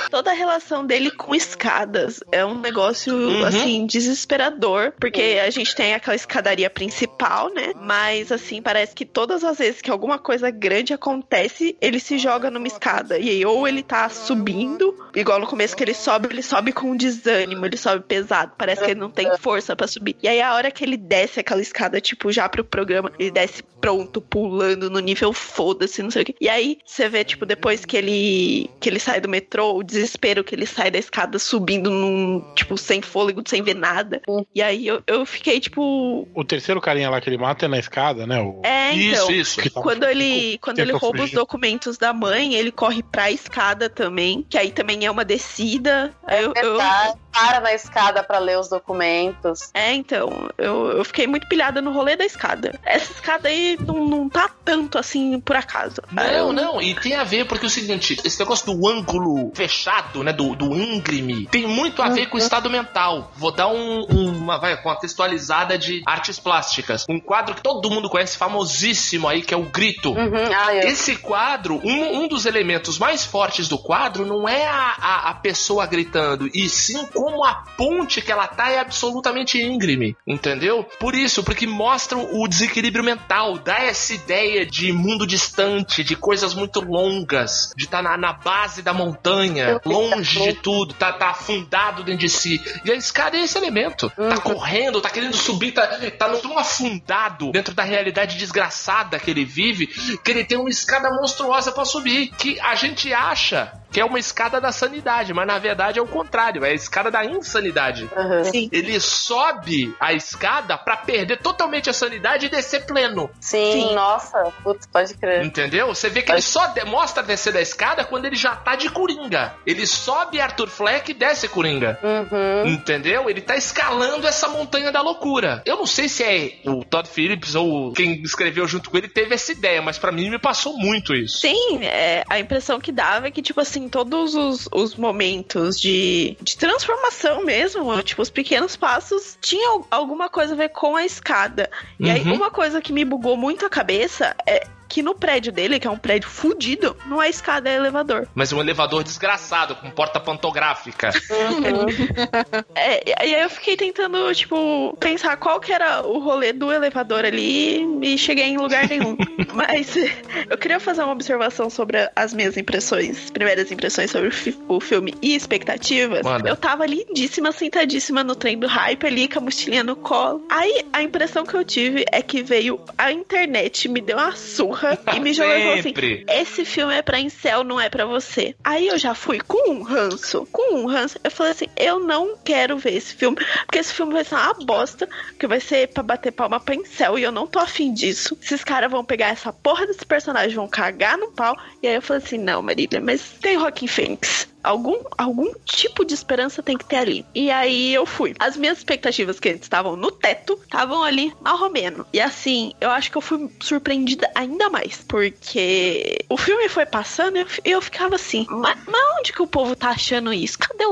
Toda a relação dele com escadas é um negócio, Uhum. assim, desesperador, porque a gente tem aquela escadaria principal, né? Mas, assim, parece que todas as vezes que alguma coisa grande acontece, ele se joga numa escada. E aí, ou ele tá subindo, igual no começo que ele sobe, ele sobe com desânimo, ele sobe pesado, parece que ele não tem força pra subir. E aí, a hora que ele desce aquela escada, tipo, já pro programa, ele desce pronto, pulando no nível foda-se, não sei o quê. E aí, você vê, tipo, depois que ele que ele sai do metrô, o desespero que ele sai da escada subindo num, tipo, sem fôlego, sem ver nada. E aí eu, eu fiquei, tipo. O terceiro carinha lá que ele mata é na escada, né? O... É, então. Isso, isso. Quando ele, quando ele rouba os documentos da mãe, ele corre pra escada também, que aí também é uma descida. Aí eu, eu- Verdade, para na escada pra ler os documentos. é, então, eu, eu fiquei muito pilhada no rolê da escada. Essa escada aí não, não tá tanto assim por acaso. Não, Eu- não, e tem a ver porque é o seguinte, esse negócio do ângulo fechado, né, do, do íngreme, tem muito a ver com o estado mental. Vou dar um- uma, vai, uma textualizada de artes plásticas. Um quadro que todo mundo conhece, famosíssimo aí, que é o Grito. Uhum. Ah, eu... Esse quadro, um, um dos elementos mais fortes do quadro não é a, a, a pessoa gritando, e sim como a ponte que ela tá é absolutamente íngreme, entendeu? Por isso, porque mostra o desequilíbrio mental, dá essa ideia de mundo distante, de coisas muito longas, de estar na, na base da montanha, longe de tudo, tá, tá afundado dentro de si. E a escada é esse elemento. Tá correndo, tá querendo subir, tá, tá no- tão afundado dentro da realidade desgraçada que ele vive, que ele tem uma escada monstruosa pra subir, que a gente acha que é uma escada da sanidade, mas na verdade é o contrário, é a escada da insanidade. Uhum. Sim. Ele sobe a escada pra perder totalmente a sanidade e descer pleno. Sim, Sim. nossa, putz, pode crer. Entendeu? Você vê que ele só de- mostra descer da escada quando ele já tá de coringa. Ele sobe Arthur Fleck e desce coringa. Uhum. Entendeu? Ele tá escalando essa montanha da loucura. Eu não sei se é o Todd Phillips ou quem escreveu junto com ele teve essa ideia, mas pra mim me passou muito isso. Sim, é, a impressão que dava é que, tipo assim, todos os, os momentos de, de transformação mesmo, tipo, os pequenos passos, tinham alguma coisa a ver com a escada. E aí, Uhum. uma coisa que me bugou muito a cabeça é. Que no prédio dele, que é um prédio fudido, não é escada, é elevador. Mas um elevador desgraçado, com porta pantográfica. É, e aí eu fiquei tentando, tipo, pensar qual que era o rolê do elevador ali e cheguei em lugar nenhum. Mas eu queria fazer uma observação sobre as minhas impressões, primeiras impressões sobre o, fi- o filme e expectativas. Manda. Eu tava lindíssima, sentadíssima no trem do hype ali, com a mochilinha no colo. Aí a impressão que eu tive é que veio a internet, me deu uma surra e me jogou e falou assim: esse filme é pra incel, não é pra você. Aí eu já fui com um ranço, com um ranço. Eu falei assim, eu não quero ver esse filme, porque esse filme vai ser uma bosta, que vai ser pra bater palma pra incel, e eu não tô afim disso. Esses caras vão pegar essa porra desse personagem, vão cagar no pau. E aí eu falei assim, não, Marília, mas tem Rockin' Phoenix. Algum, algum tipo de esperança tem que ter ali. E aí eu fui. As minhas expectativas que estavam no teto estavam ali ao romeno. E assim, eu acho que eu fui surpreendida ainda mais. Porque o filme foi passando e eu, eu ficava assim, mas, mas onde que o povo tá achando isso? Cadê o,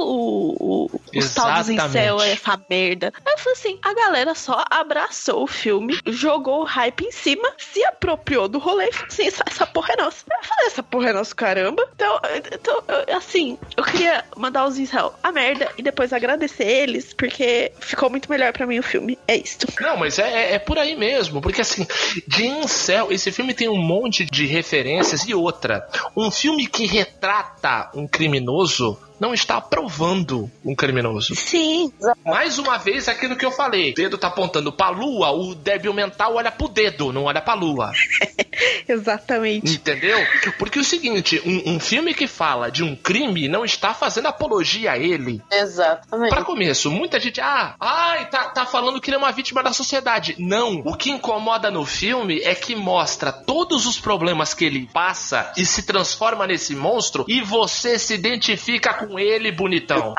o, os tal dos Exatamente. incel, essa merda? Aí eu falei assim, a galera só abraçou o filme, jogou o hype em cima, se apropriou do rolê e falou assim, essa, essa porra é nossa. Eu falei, essa porra é nossa, caramba. Então, então assim, eu queria mandar os incel a merda e depois agradecer eles, porque ficou muito melhor pra mim o filme. É isso. Não, mas é, é- é por aí mesmo, porque assim, de incel, esse filme tem um monte de referências e outra. Um filme que retrata um criminoso não está aprovando um criminoso. Sim. Mais uma vez, aquilo que eu falei. O dedo tá apontando pra lua, o débil mental olha pro dedo, não olha pra lua. Exatamente. Entendeu? Porque é o seguinte, um, um filme que fala de um crime não está fazendo apologia a ele. Exatamente. Pra começo, muita gente, ah, ai, tá, tá falando que ele é uma vítima da sociedade. Não. O que incomoda no filme é que mostra todos os problemas que ele passa e se transforma nesse monstro e você se identifica com ele, bonitão.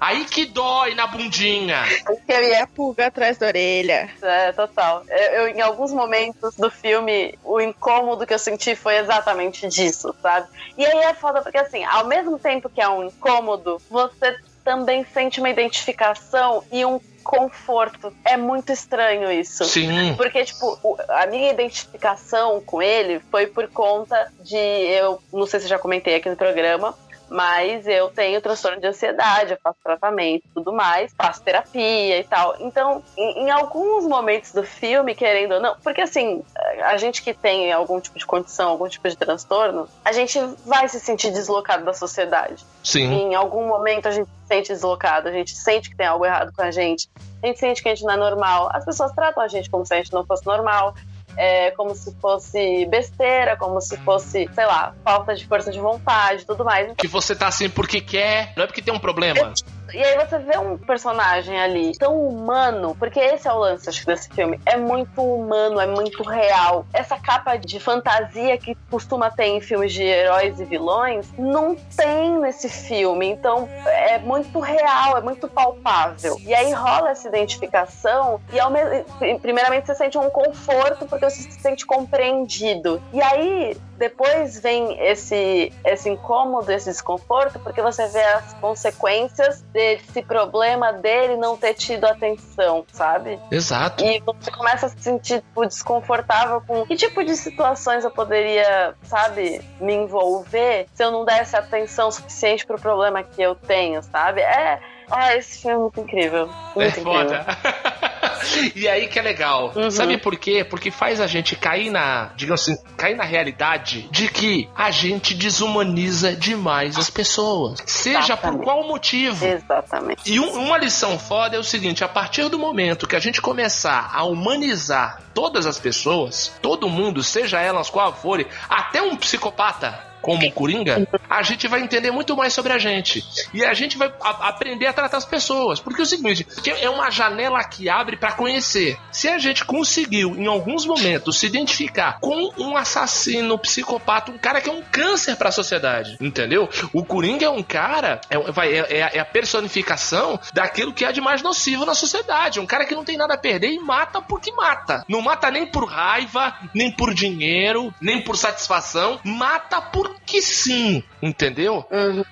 Aí que dói na bundinha. Eu ia pulga atrás da orelha. É, total. Eu, eu, em alguns momentos do filme, o incômodo que eu senti foi exatamente disso, sabe? E aí é foda, porque assim, ao mesmo tempo que é um incômodo, você também sente uma identificação e um conforto. É muito estranho isso. Sim. Porque, tipo, a minha identificação com ele foi por conta de. Eu não sei se eu já comentei aqui no programa. Mas eu tenho transtorno de ansiedade, eu faço tratamento e tudo mais, faço terapia e tal. Então, em, em alguns momentos do filme, querendo ou não, porque assim, a gente que tem algum tipo de condição, algum tipo de transtorno, a gente vai se sentir deslocado da sociedade. Sim. Em algum momento a gente se sente deslocado, a gente sente que tem algo errado com a gente, a gente sente que a gente não é normal. As pessoas tratam a gente como se a gente não fosse normal. É, como se fosse besteira, como se fosse, sei lá, falta de força de vontade e tudo mais. Que você tá assim porque quer, não é porque tem um problema. E aí você vê um personagem ali tão humano, porque esse é o lance acho, desse filme. É muito humano, é muito real. Essa capa de fantasia que costuma ter em filmes de heróis e vilões, não tem nesse filme. Então é muito real, é muito palpável. E aí rola essa identificação, e ao mesmo, primeiramente você sente um conforto porque você se sente compreendido. E aí depois vem esse, esse incômodo, esse desconforto, porque você vê as consequências desse problema dele não ter tido atenção, sabe? Exato. E você começa a se sentir tipo, desconfortável com que tipo de situações eu poderia, sabe, me envolver se eu não desse atenção suficiente pro problema que eu tenho, sabe? É. Ah, esse filme é muito incrível. É Muito incrível. foda. e aí que é legal. Uhum. Sabe por quê? Porque faz a gente cair na, digamos assim, cair na realidade de que a gente desumaniza demais as pessoas. Seja por Exatamente. qual motivo. Exatamente. E um- uma lição foda é o seguinte: a partir do momento que a gente começar a humanizar todas as pessoas, todo mundo, seja elas qual forem, até um psicopata. Como o Coringa, a gente vai entender muito mais sobre a gente. E a gente vai a- aprender a tratar as pessoas. Porque é o seguinte: é uma janela que abre pra conhecer. Se a gente conseguiu, em alguns momentos, se identificar com um assassino, psicopata, um cara que é um câncer pra sociedade, entendeu? O Coringa é um cara, é, um- é- é a- é a personificação daquilo que é de mais nocivo na sociedade. Um cara que não tem nada a perder e mata porque mata. Não mata nem por raiva, nem por dinheiro, nem por satisfação. Mata porque que entendeu?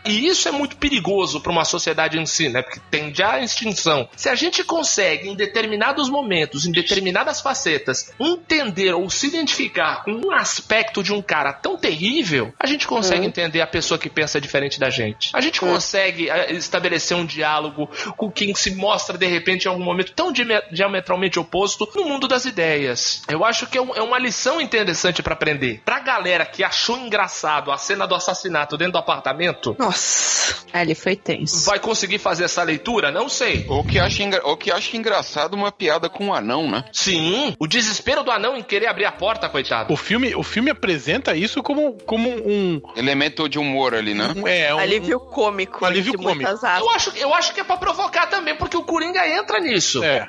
E isso é muito perigoso para uma sociedade em si, né? Porque tende à extinção. Se a gente consegue, em determinados momentos, em determinadas facetas, entender ou se identificar com um aspecto de um cara tão terrível, a gente consegue entender a pessoa que pensa diferente da gente. A gente consegue eh, estabelecer um diálogo com quem se mostra, de repente, em algum momento tão diametralmente oposto no mundo das ideias. Eu acho que é, um- é uma lição interessante para aprender. Pra galera que achou engraçado a cena do assassinato dentro do apartamento, Nossa, ali foi tenso. vai conseguir fazer essa leitura? Não sei. Ou que acha, engra... ou que acha engraçado uma piada com um anão, né? Sim, o desespero do anão em querer abrir a porta, coitado. O filme, o filme apresenta isso como, como um, Elemento de humor ali, né? um- é, um, Alívio cômico. um alívio cômico. Eu acho, eu acho que é pra provocar também, porque o Coringa entra nisso. É.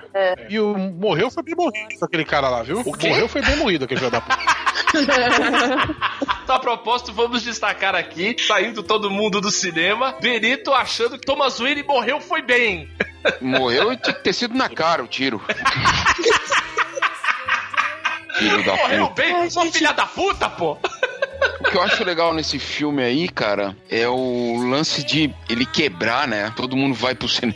E o morreu foi bem morrido aquele cara lá, viu? O quê? Morreu foi bem morrido aquele filho da puta. Então, a propósito, vamos destacar aqui, saindo todo mundo do cinema, Benito achando que Thomas Wayne morreu foi bem. Morreu e tinha que ter sido na cara o tiro. Filho da Morreu puta. bem? Sua filha da puta, pô. O que eu acho legal nesse filme aí, cara, é o lance de ele quebrar, né? Todo mundo vai pro cinema.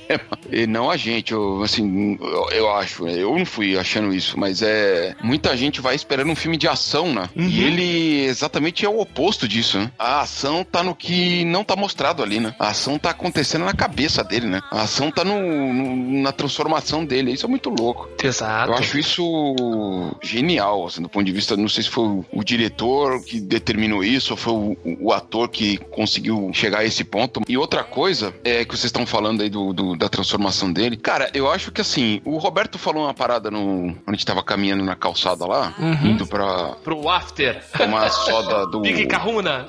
E não a gente, eu, assim, eu, eu acho. Eu não fui achando isso, mas é. Muita gente vai esperando um filme de ação, né? E ele exatamente é o oposto disso, né? A ação tá no que não tá mostrado ali, né? A ação tá acontecendo na cabeça dele, né? A ação tá no, no- na transformação dele. Isso é muito louco. Exato. Eu acho isso genial, assim, do ponto de vista, não sei se foi o diretor que determinou isso, ou foi o, o ator que conseguiu chegar a esse ponto. E outra coisa é que vocês estão falando aí do, do- da transformação dele. Cara, eu acho que assim, o Roberto falou uma parada no. Quando a gente tava caminhando na calçada lá, indo pra Pro after. tomar a soda do. Big Kahuna.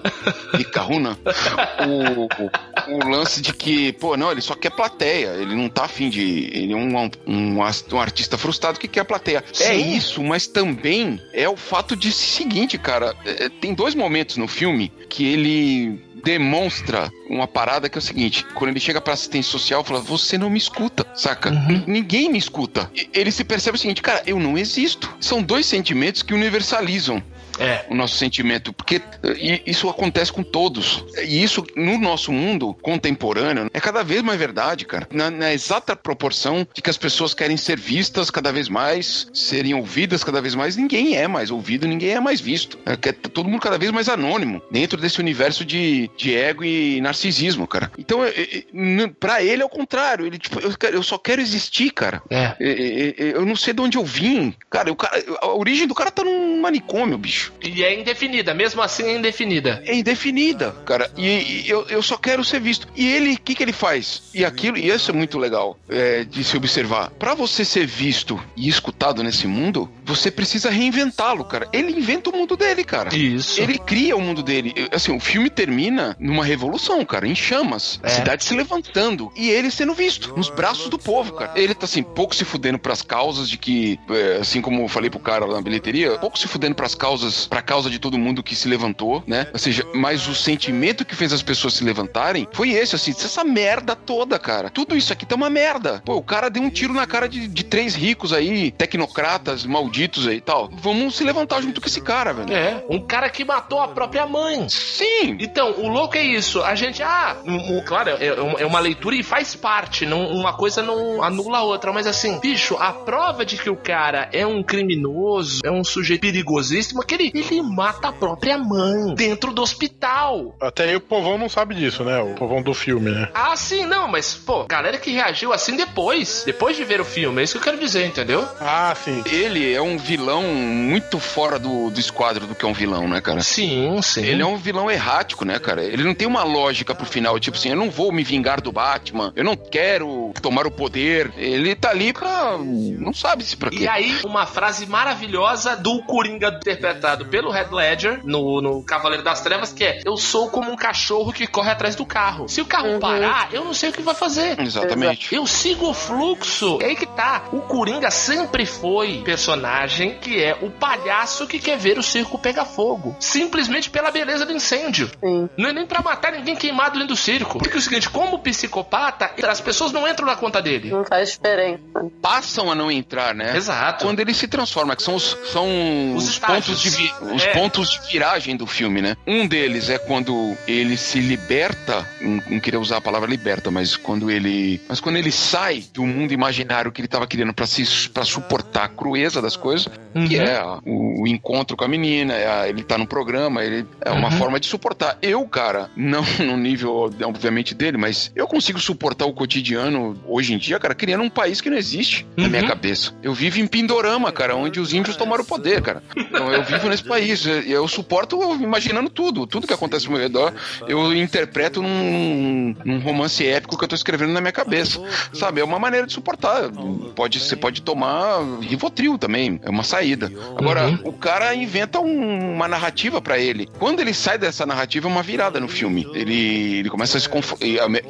Ricaruna, o, o, o lance de que, pô, não, ele só quer plateia, ele não tá afim de. Ele é um, um, um artista frustrado que quer plateia. É Sim. isso, mas também é o fato de seguinte, cara. é, tem dois momentos no filme que ele demonstra uma parada que é o seguinte: quando ele chega pra assistência social, fala, você não me escuta, saca? N- Ninguém me escuta. E- Ele se percebe o seguinte, cara, eu não existo. São dois sentimentos que universalizam É. o nosso sentimento, porque eh, isso acontece com todos. E isso, no nosso mundo contemporâneo, é cada vez mais verdade, cara. Na, na exata proporção de que as pessoas querem ser vistas cada vez mais, serem ouvidas cada vez mais, ninguém é mais ouvido, ninguém é mais visto. É, é todo mundo cada vez mais anônimo, dentro desse universo de, de ego e narcisismo, cara. Então, é, é, n- pra ele é o contrário. Ele, tipo, eu, eu só quero existir, cara. É. É, é, Eu não sei de onde eu vim. Cara, o cara, a origem do cara tá num manicômio, bicho. E é indefinida, mesmo assim é indefinida. É indefinida, cara. E, e eu, eu só quero ser visto. E ele, o que, que ele faz? E aquilo, e isso é muito legal é, de se observar. Pra você ser visto e escutado nesse mundo, você precisa reinventá-lo, cara. Ele inventa o mundo dele, cara. Isso. Ele cria o mundo dele. Assim, o filme termina numa revolução, cara, em chamas. A É. cidade se levantando. E ele sendo visto, nos braços do povo, cara. Ele tá assim, pouco se fudendo pras causas de que, é, assim como eu falei pro cara lá na bilheteria, pouco se fudendo pras causas, pra causa de todo mundo que se levantou, né? Ou seja, mas o sentimento que fez as pessoas se levantarem foi esse, assim, essa merda toda, cara. Tudo isso aqui tá uma merda. Pô, o cara deu um tiro na cara de, de três ricos aí, tecnocratas, malditos aí e tal. Vamos se levantar junto com esse cara, velho. É, um cara que matou a própria mãe. Sim, Então, o louco é isso. A gente, ah, um- um- claro, é, é uma leitura e faz parte. Não, uma coisa não anula a outra. Mas assim, bicho, a prova de que o cara é um criminoso, é um sujeito perigosíssimo, é que ele, ele mata a própria mãe dentro do hospital. Até aí o povão não sabe disso, né? O povão do filme, né? Ah, sim, não, mas, pô, galera que reagiu assim depois, depois de ver o filme, é isso que eu quero dizer, entendeu? Ah, sim. ele é um vilão muito fora do, do esquadro do que é um vilão, né, cara? Sim, sim. Ele é um vilão errático, né, cara? Ele não tem uma lógica pro final, tipo assim, eu não vou me vingar do Batman, eu não quero tomar o poder. Ele tá ali pra. não sabe se pra quê. E aí, uma frase maravilhosa do Coringa interpretado pelo Red Ledger no, no Cavaleiro das Trevas, que é: Eu sou como um cachorro que corre atrás do carro. Se o carro parar, eu não sei o que vai fazer. Exatamente. Eu sigo o fluxo. É aí que tá. O Coringa sempre foi personagem que é o palhaço que quer ver o circo pegar fogo. Simplesmente pela beleza do incêndio. Sim. Não é nem pra matar ninguém queimado dentro do circo. Porque é o seguinte, como psicopata, as pessoas não entram na conta dele. Não faz diferença. Passam a não entrar, né? Exato. Quando ele se transforma, que são os, são Os os, pontos de vi- os é. pontos de viragem do filme, né? Um deles é quando ele se liberta, não, não queria usar a palavra liberta, mas quando ele, mas quando ele sai do mundo imaginário que ele estava criando para se para suportar a crueza das coisas, que Uhum. é a- o, o encontro com a menina, é a- ele tá no programa, ele é uma Uhum. forma de suportar. Eu, cara, não no nível obviamente dele, mas eu consigo suportar o cotidiano hoje em dia, cara, criando um país que não existe na minha Uhum. cabeça. Eu vivo em Pindorama, cara, onde os índios tomaram o poder, cara. Então eu vivo nesse país. Eu, suporto imaginando tudo. Tudo que acontece ao meu redor, eu interpreto num, num romance épico que eu tô escrevendo na minha cabeça. Sabe? É uma maneira de suportar. Pode, você pode tomar Rivotril também. É uma saída. Agora, Uhum. o cara inventa um- uma narrativa pra ele. Quando ele sai dessa narrativa, é uma virada no filme. Ele, ele começa a se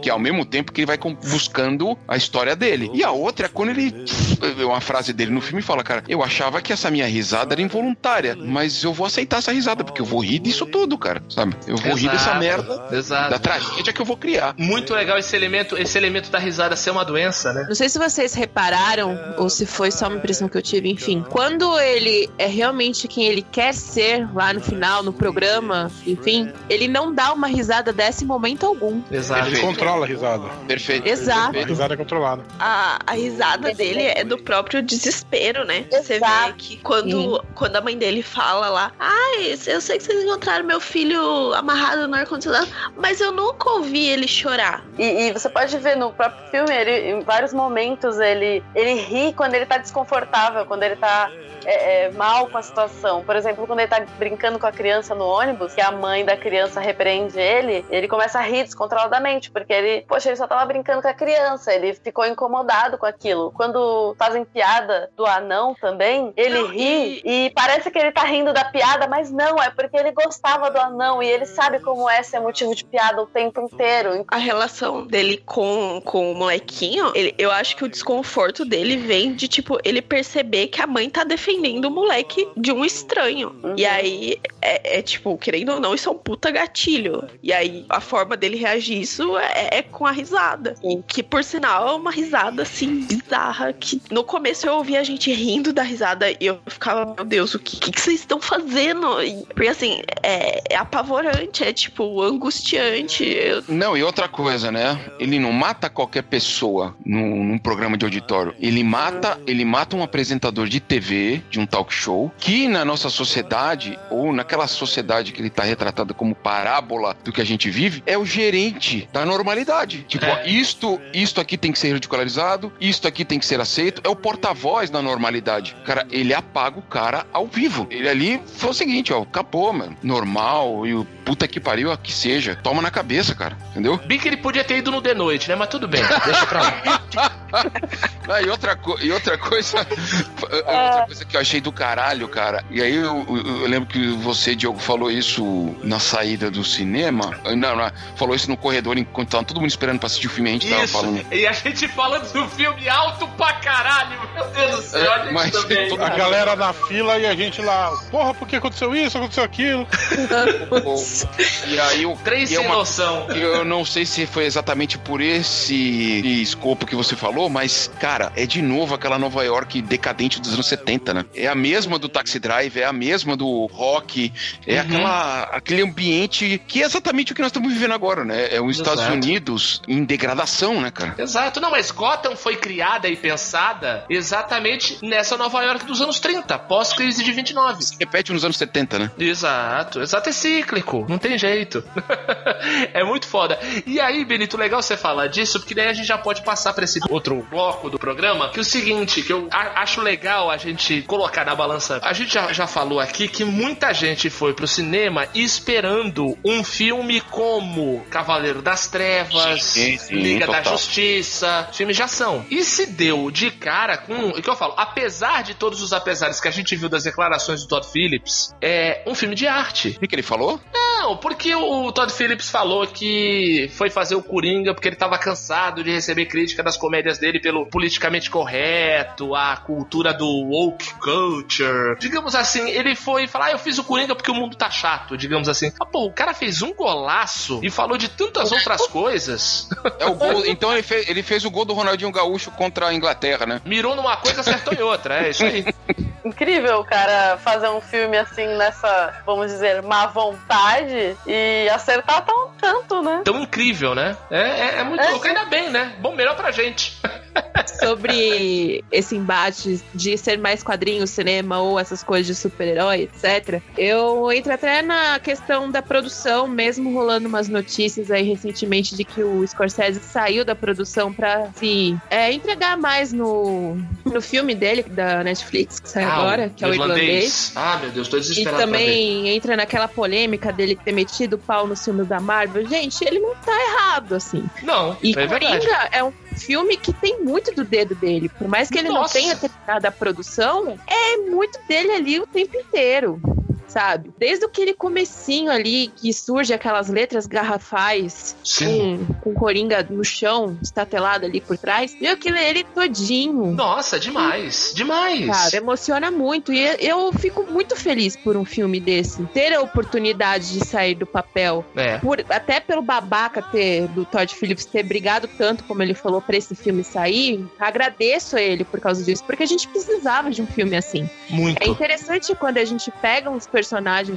que ao mesmo tempo que ele vai buscando a história dele. E a outra é quando ele. Uma frase dele no filme fala, cara, eu achava que essa minha risada era involuntária, mas eu vou aceitar essa risada, porque eu vou rir disso tudo, cara. Sabe? Eu vou rir dessa Exato, merda, Exato. da tragédia que eu vou criar. Muito legal esse elemento, esse elemento da risada ser uma doença, né? Não sei se vocês repararam, ou se foi só uma impressão que eu tive, enfim. Quando ele é realmente quem ele quer ser lá no final, no programa, enfim, ele não dá uma risada dessa em momento algum. Exato. Ele controla a risada. Perfeito. Exato. A risada é controlada. A, a risada dele é do próprio desespero, né? Você vê Exato. que quando, quando a mãe dele fala lá, ai, eu sei que vocês encontraram meu filho amarrado no ar-condicionado, mas eu nunca ouvi ele chorar. E, e você pode ver no próprio filme, ele, em vários momentos, ele, ele ri quando ele tá desconfortável, quando ele tá é, é, mal com a situação. Por exemplo, quando ele tá brincando com a criança no ônibus, que a mãe da criança repreende ele, ele começa a rir descontroladamente, porque ele, poxa, ele só tava brincando com a criança, ele ficou incomodado com aquilo. Quando fazem piada do anão também, ele Não, ri e... parece que ele tá rindo da piada, mas não, é porque ele gostava do anão e ele sabe como é ser motivo de piada o tempo inteiro. A relação dele com, com o molequinho, ele- eu acho que o desconforto dele vem de, tipo, ele perceber que a mãe tá defendendo o moleque de um estranho. Uhum. E aí, é, é, tipo, querendo ou não, isso é um puta gatilho. E aí, a forma dele reagir isso é, é com a risada. Que, por sinal, é uma risada, assim, bizarra. Que no começo eu ouvia a gente rindo da risada e eu ficava, meu Deus, o que, que, que vocês estão fazendo? E- porque, assim, é, é apavorante, é, tipo, angustiante. Não, e outra coisa, né? Ele não mata qualquer pessoa num, num programa de auditório. Ele mata, ele mata um apresentador de TV, de um talk show, que na nossa sociedade, ou naquela sociedade que ele tá retratado como parábola do que a gente vive, é o gerente da normalidade. Tipo, É. ó, isto, isto aqui tem que ser ridicularizado, isto aqui tem que ser aceito, é o porta-voz da normalidade. Cara, ele apaga o cara ao vivo. Ele ali foi o seguinte, ó, acabou, mano. Normal, e o puta que pariu, que seja. Toma na cabeça, cara. Entendeu? Bem que ele podia ter ido no The Noite, né? Mas tudo bem, deixa pra lá. Ah, e, outra e outra coisa. outra coisa que eu achei do caralho, cara. E aí eu, eu- eu lembro que você, Diogo, falou isso na saída do cinema. Não, não, falou isso no corredor enquanto tava todo mundo esperando pra assistir o filme. A gente tava Isso, falando. e a gente falando do filme alto pra caralho, meu Deus do céu, É, a gente mas também. A galera na fila e a gente lá, porra, por que aconteceu isso, aconteceu aquilo? E aí o. Três e é sem uma- noção. Eu não sei se foi exatamente por esse escopo que você falou, mas, cara, é de novo aquela Nova York decadente dos anos 70, né? É a mesma do Taxi Drive, é a mesma do rock, é Uhum. aquela, aquele ambiente que é exatamente o que nós estamos vivendo agora, né? É os Estados Exato. Unidos em degradação, né, cara? Exato, não, mas Gotham foi criada e pensada exatamente nessa Nova York dos anos 30, pós-crise de 29. Repete nos anos 70, né? Exato, exato, é cíclico, não tem jeito. é muito foda. E aí, Benito, legal você falar disso, porque daí a gente já pode passar pra esse outro bloco do programa, que é o seguinte, que eu acho legal a gente colocar na balança. A gente já, já falou aqui que muita gente foi pro cinema esperando um filme como Cavaleiro das Trevas, Sim, sim, Liga da. Justiça, filmes de ação. E se deu de cara com. O que eu falo? Apesar de todos os apesares que a gente viu das declarações do Todd Phillips, é um filme de arte. O que, que ele falou? Não, porque o Todd Phillips falou que foi fazer o Coringa porque ele tava cansado de receber crítica das comédias dele pelo politicamente correto, a cultura do woke culture. Digamos assim, ele foi falar, ah, eu fiz o Coringa porque o mundo tá chato, digamos assim. Ah, pô, o cara fez um golaço e falou de tantas outras coisas. É o gol. então ele fez, ele fez o gol do Ronaldinho Gaúcho contra a Inglaterra, né? Mirou numa coisa, acertou em outra, é isso aí. incrível o cara fazer um filme assim nessa, vamos dizer, má vontade e acertar tão tanto, né? Tão incrível, né? É, é, é muito É, louco. Ainda bem, né? Bom, melhor pra gente. sobre esse embate de ser mais quadrinhos, cinema ou essas coisas de super-herói, etc. Eu entro até na questão da produção, mesmo rolando umas notícias aí recentemente de que o Scorsese saiu da produção pra se é, entregar mais no, no filme dele, da Netflix, que sai Ah, agora, que é o irlandês. Ah, meu Deus, tô E desesperado ver. também entra naquela polêmica dele ter metido o pau nos filmes da Marvel. Gente, ele não tá errado, assim. Não, E é verdade. Coringa é um filme que tem muito do dedo dele. Por mais que ele Nossa. não tenha terminado a produção, é muito dele ali o tempo inteiro. Sabe? Desde aquele comecinho ali, que surge aquelas letras garrafais Sim. com, com Coringa no chão, estatelado ali por trás, viu aquilo ele todinho. Nossa, demais. Demais. Cara, emociona muito. E eu fico muito feliz por um filme desse. Ter a oportunidade de sair do papel. É. Por- até pelo babaca ter, do Todd Phillips ter brigado tanto, como ele falou, pra esse filme sair. Agradeço a ele por causa disso. Porque a gente precisava de um filme assim. É Muito. interessante quando a gente pega uns personagens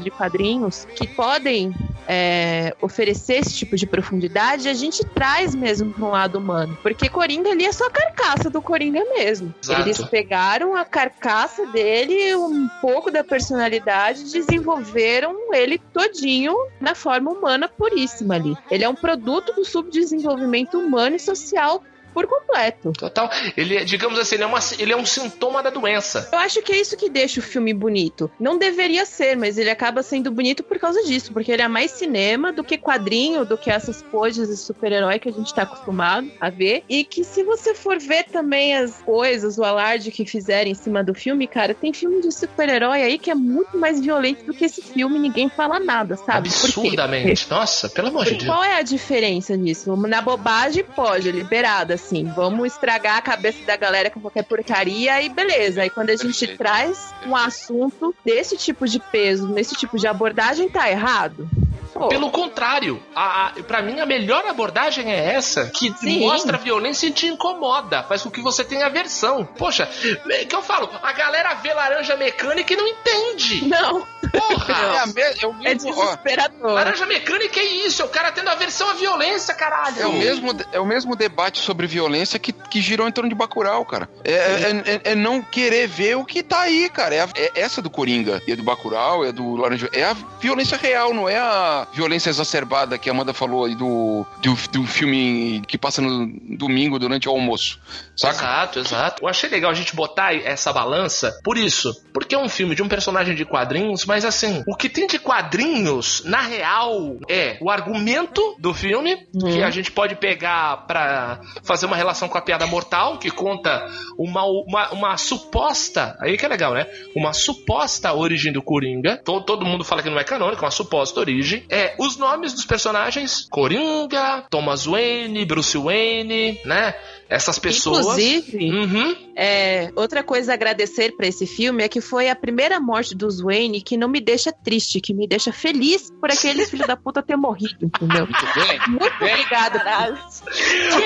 de quadrinhos que podem é, oferecer esse tipo de profundidade, a gente traz mesmo para um lado humano. Porque Coringa ali é só a carcaça do Coringa mesmo. Exato. Eles pegaram a carcaça dele, um pouco da personalidade, desenvolveram ele todinho na forma humana puríssima ali. Ele é um produto do subdesenvolvimento humano e social por completo. Total. Ele, é, digamos assim, ele é, uma, ele é um sintoma da doença. Eu acho que é isso que deixa o filme bonito. Não deveria ser, mas ele acaba sendo bonito por causa disso, porque ele é mais cinema do que quadrinho, do que essas coisas de super-herói que a gente tá acostumado a ver. E que se você for ver também as coisas, o alarde que fizeram em cima do filme, cara, tem filme de super-herói aí que é muito mais violento do que esse filme, ninguém fala nada, sabe? Absurdamente. Nossa, pelo amor de Deus. qual é a diferença nisso? Na bobagem, pode, liberada, assim. Vamos estragar a cabeça da galera com qualquer porcaria e beleza. Aí quando a gente Perfeito. traz um assunto desse tipo de peso, nesse tipo de abordagem, tá errado? Pô, Pelo contrário, a, a, pra mim a melhor abordagem é essa, que Sim. mostra a violência e te incomoda, faz com que você tenha aversão. Poxa, é que eu falo, a galera vê laranja mecânica e não entende. Não, É, Porra! a me- é o é mesmo, ó, desesperador. Laranja mecânica é isso, é o cara tendo aversão à violência, caralho. É o, mesmo, é o mesmo debate sobre violência que, que girou em torno de Bacurau, cara. É, é- é- é não querer ver o que tá aí, cara. É, a- é essa do Coringa, e é do Bacurau, é do Laranja. É a violência real, não é a violência exacerbada que a Amanda falou aí do, do, do filme que passa no domingo durante o almoço. Saca? Exato, exato. Eu achei legal a gente botar essa balança por isso. Porque é um filme de um personagem de quadrinhos, mas assim, o que tem de quadrinhos, na real, é o argumento do filme, Uhum. que a gente pode pegar pra fazer uma relação com a piada mortal, que conta uma, uma, uma suposta. Aí que é legal, né? Uma suposta origem do Coringa. To- todo mundo fala que não é canônico, é uma suposta origem. É os nomes dos personagens: Coringa, Thomas Wayne, Bruce Wayne, né? Essas pessoas. Inclusive, Uhum. é, outra coisa a agradecer pra esse filme é que foi a primeira morte dos Wayne que não me deixa triste, que me deixa feliz por aquele filho da puta ter morrido, entendeu? Muito bem. Muito obrigada. Caralho.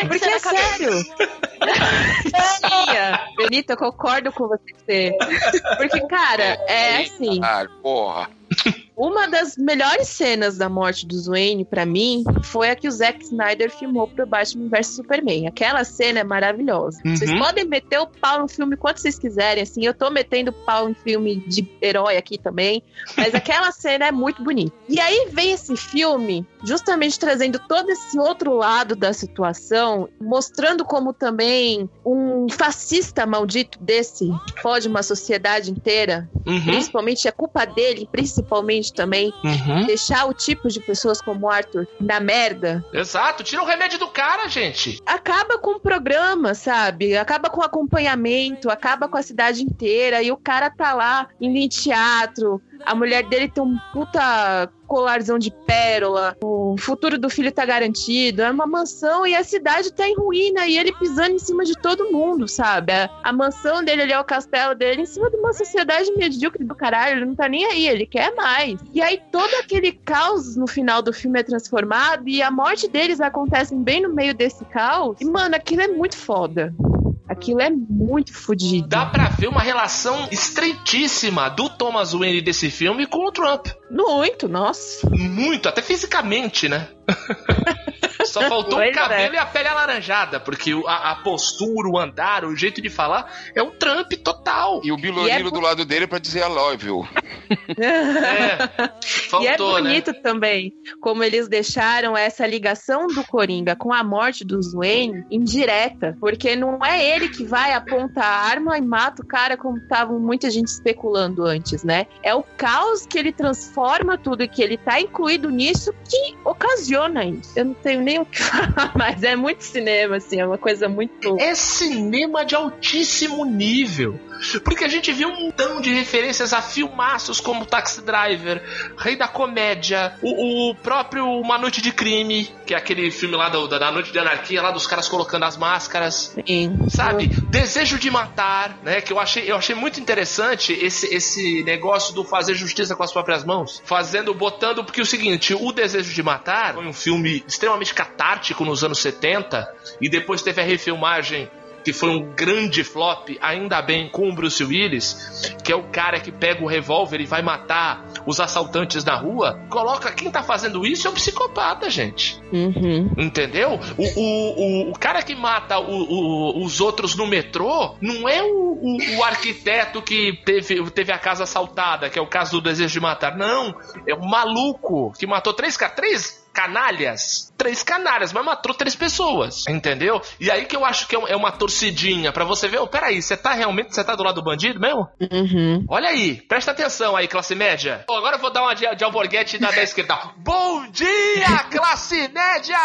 Porque é sério. Tinha. Benita, eu concordo com você. Porque, cara, é assim. Ah, porra. Uma das melhores cenas da morte do Wayne, pra mim, foi a que o Zack Snyder filmou pro Batman vs Superman. Aquela cena é maravilhosa. Uhum. Vocês podem meter o pau no filme quanto vocês quiserem, assim. Eu tô metendo pau em filme de herói aqui também. Mas aquela cena é muito bonita. E aí vem esse filme, justamente trazendo todo esse outro lado da situação, mostrando como também um fascista maldito desse pode uma sociedade inteira Uhum. principalmente é culpa dele, principalmente também, Uhum. deixar o tipo de pessoas como o Arthur na merda, Exato, tira o remédio do cara, gente. acaba com o programa, sabe? Acaba com o acompanhamento, acaba com a cidade inteira, e o cara tá lá indo em teatro, a mulher dele tem um puta colarzão de pérola, o futuro do filho tá garantido, é uma mansão e a cidade tá em ruína e ele pisando em cima de todo mundo, sabe? A, a mansão dele ali é o castelo dele em cima de uma sociedade medíocre do caralho, ele não tá nem aí, ele quer mais. E aí todo aquele caos no final do filme é transformado e a morte deles acontece bem no meio desse caos. E, mano, aquilo é muito foda. Aquilo é muito fodido. Dá pra ver uma relação estreitíssima do Thomas Wayne desse filme com o Trump. Muito, nossa. Muito, até fisicamente, né? Só faltou Pois o cabelo é. e a pele alaranjada, porque a, a postura, o andar, o jeito de falar é um Trump total. E o Bilorino do lado dele pra dizer I love you. É, faltou, e é né? bonito também como eles deixaram essa ligação do Coringa com a morte do Wayne indireta, porque não é ele que vai apontar a arma e mata o cara como tava muita gente especulando antes, né? É o caos que ele transforma tudo e que ele tá incluído nisso que ocasiona isso. Eu não tenho nem o que falar, mas é muito cinema, assim, é uma coisa muito. É cinema de altíssimo nível. Porque a gente viu um montão de referências a filmaços como Taxi Driver, Rei da Comédia, o, o próprio Uma Noite de Crime, que é aquele filme lá da, da Noite de Anarquia, lá dos caras colocando as máscaras. Sim. Sabe? Desejo de matar, né? Que eu achei, eu achei muito interessante esse, esse negócio do fazer justiça com as próprias mãos. Fazendo, botando, porque é o seguinte, o Desejo de Matar foi um filme extremamente catártico nos anos 70 e depois teve a refilmagem que foi um grande flop, ainda bem, com o Bruce Willis, que é o cara que pega o revólver e vai matar os assaltantes na rua. Coloca quem tá fazendo isso é um psicopata, gente. Uhum. Entendeu? O, o, o, o cara que mata o- os outros no metrô não é o, o- arquiteto que teve, teve a casa assaltada, que é o caso do Desejo de Matar. Não. É o maluco que matou três, três canalhas. Três canalhas, mas matou três pessoas. Entendeu? E aí que eu acho que é é uma torcidinha pra você ver. Oh, peraí, você tá realmente você tá do lado do bandido mesmo? Uhum. Olha aí, presta atenção aí, classe média. Bom, agora eu vou dar uma de, de alborguete da, da esquerda. Bom dia, classe média!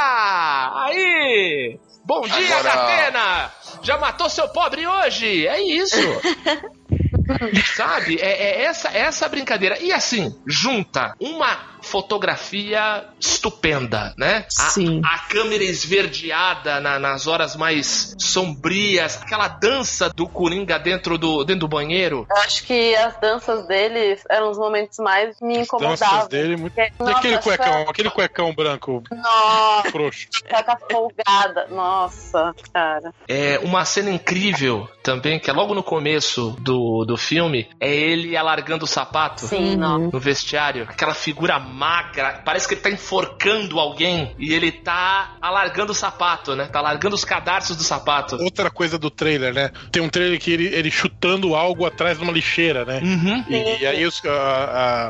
Aí! Bom dia, Agora- Catena! Já matou seu pobre hoje? É isso! Sabe? É, é essa, essa brincadeira. E assim, junta uma fotografia estupenda, né? A, Sim. a câmera esverdeada na- nas horas mais sombrias, aquela dança do Coringa dentro do, dentro do banheiro. Eu acho que as danças dele eram os momentos mais me Danças incomodavam. dele, muito... Porque, E aquele cuecão, aquele cuecão branco Nossa, frouxo. tá folgada. Nossa, cara. É uma cena incrível também, que é logo no começo do, do filme, é ele alargando o sapato. Sim. No vestiário, aquela figura magra, parece que ele tá enforcando alguém e ele tá alargando o sapato, né? Tá alargando os cadarços do sapato. Outra coisa do trailer, né? Tem um trailer que ele, ele chutando algo atrás de uma lixeira, né? Uhum. E, e aí, os- a-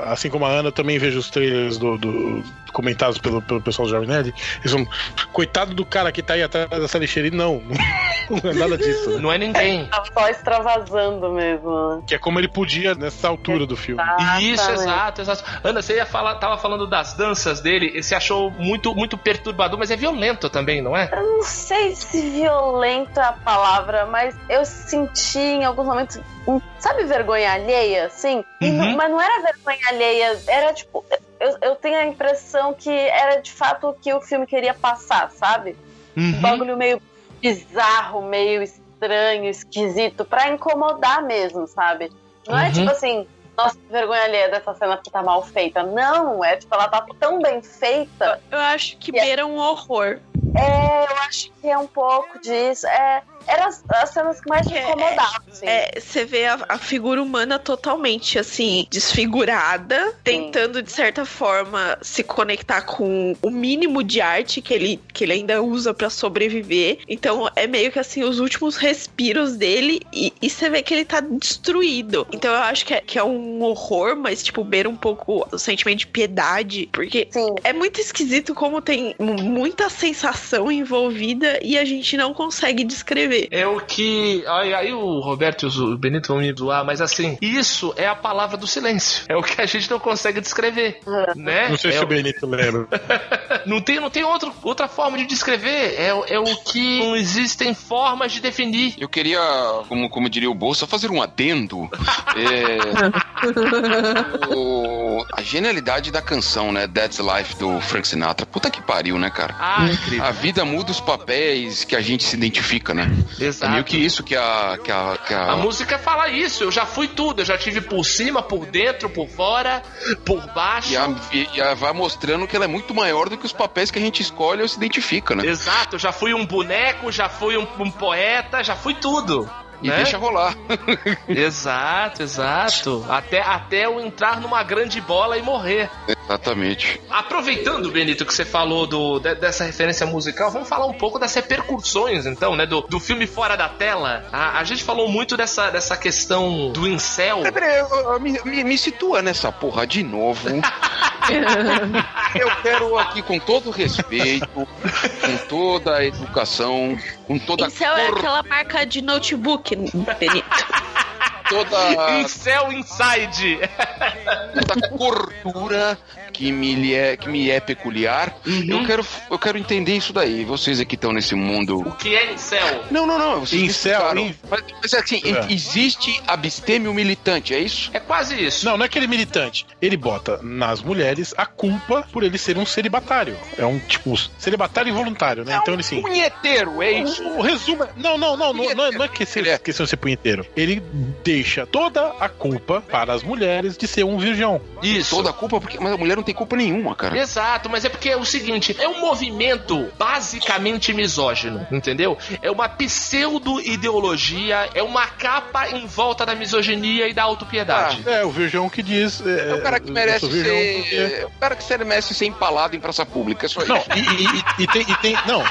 a- assim como a Ana, eu também vejo os trailers do, do- comentados pelo, pelo pessoal do Jovem Nerd. Eles são, coitado do cara que tá aí atrás dessa lixeira. E não, não é nada disso. Né? Não é ninguém. Tava só extravasando mesmo. né? Que é como ele podia nessa altura do filme. Isso, exato, exato. Ana, você ia falar, tava falando das danças dele, e você achou muito, muito perturbador, mas é violento também, não é? Eu não sei se violento é a palavra, mas eu senti em alguns momentos, um- sabe, vergonha alheia, assim? Uhum. não- mas não era vergonha alheia, era tipo. Eu, eu tenho a impressão que era de fato o que o filme queria passar, sabe? Um Uhum. bagulho meio bizarro, meio estranho, esquisito, pra incomodar mesmo, sabe? Não é Uhum. tipo assim, nossa, que vergonha alheia dessa cena que tá mal feita. Não, é tipo, ela tá tão bem feita Eu acho que beira um horror. é, eu acho que é um pouco disso. É, eram as, as cenas que mais me É, incomodavam, assim. É, você vê a, a figura humana totalmente assim, desfigurada, tentando de certa forma se conectar com o mínimo de arte que ele, que ele ainda usa pra sobreviver. Então é meio que assim, os últimos respiros dele e, e você vê que ele tá destruído. Então eu acho que é, que é um horror, mas tipo, beira um pouco o sentimento de piedade, porque Sim. é muito esquisito como tem mu- muita sensação envolvida e a gente não consegue descrever. É o que. Aí, aí o Roberto e o Benito vão me zoar, mas assim, isso é a palavra do silêncio. É o que a gente não consegue descrever. Né? Não sei é se o- Benito lembra. Não tem, não tem outro, outra forma de descrever. É, o- é o que não existem formas de definir. Eu queria, como, como diria o Bolsa, fazer um adendo. É, o- a genialidade da canção, né? That's Life do Frank Sinatra. Puta que pariu, né, cara? Ah, incrível. A vida muda os papéis que a gente se identifica, né? É Exato. meio que isso que a. Que a, que a... A música fala isso, eu já fui tudo, eu já tive por cima, por dentro, por fora, por baixo. E a, e a vai mostrando que ela é muito maior do que os papéis que a gente escolhe ou se identifica, né? Exato, eu já fui um boneco, já fui um, um poeta, já fui tudo. E né? deixa rolar. Exato, exato. Até, até eu entrar numa grande bola e morrer. Exatamente. Aproveitando, Benito, que você falou do, de- dessa referência musical, vamos falar um pouco das repercussões, então, né? Do, do filme Fora da Tela. A, a gente falou muito dessa, dessa questão do incel. Peraí, eu- me, me- me situa nessa porra de novo. Eu quero aqui, com todo respeito, com toda a educação, com toda Incel é cor- aquela marca de notebook, Benito. toda, Incel Inside. toda cordura que me é, que me é peculiar. Eu, quero, eu quero entender isso daí. Vocês aqui estão nesse mundo. O que é incel? Não, não, não. Vocês Incel, in- Mas, mas assim, É. existe abstêmio militante, é isso? É quase isso. Não, não é aquele militante. Ele bota nas mulheres a culpa por ele ser um celibatário. É um tipo celibatário involuntário, né? Então ele sim. Punheteiro, é isso? O, o resumo é. Não, não, não, não, não é, não é que Ele é. questão de ser punheteiro. Ele deixa toda a culpa para as mulheres de ser um virgão. Isso. Toda a culpa, porque mas a mulher não tem culpa nenhuma, cara. Exato, mas é porque é o seguinte, é um movimento basicamente misógino, entendeu? É uma pseudo-ideologia, é uma capa em volta da misoginia e da autopiedade. É, o virgão que diz. É, É o cara que merece ser. porque- É o cara que merece ser empalado em praça pública. É só Não, isso. e, e- e- e tem, e tem. Não,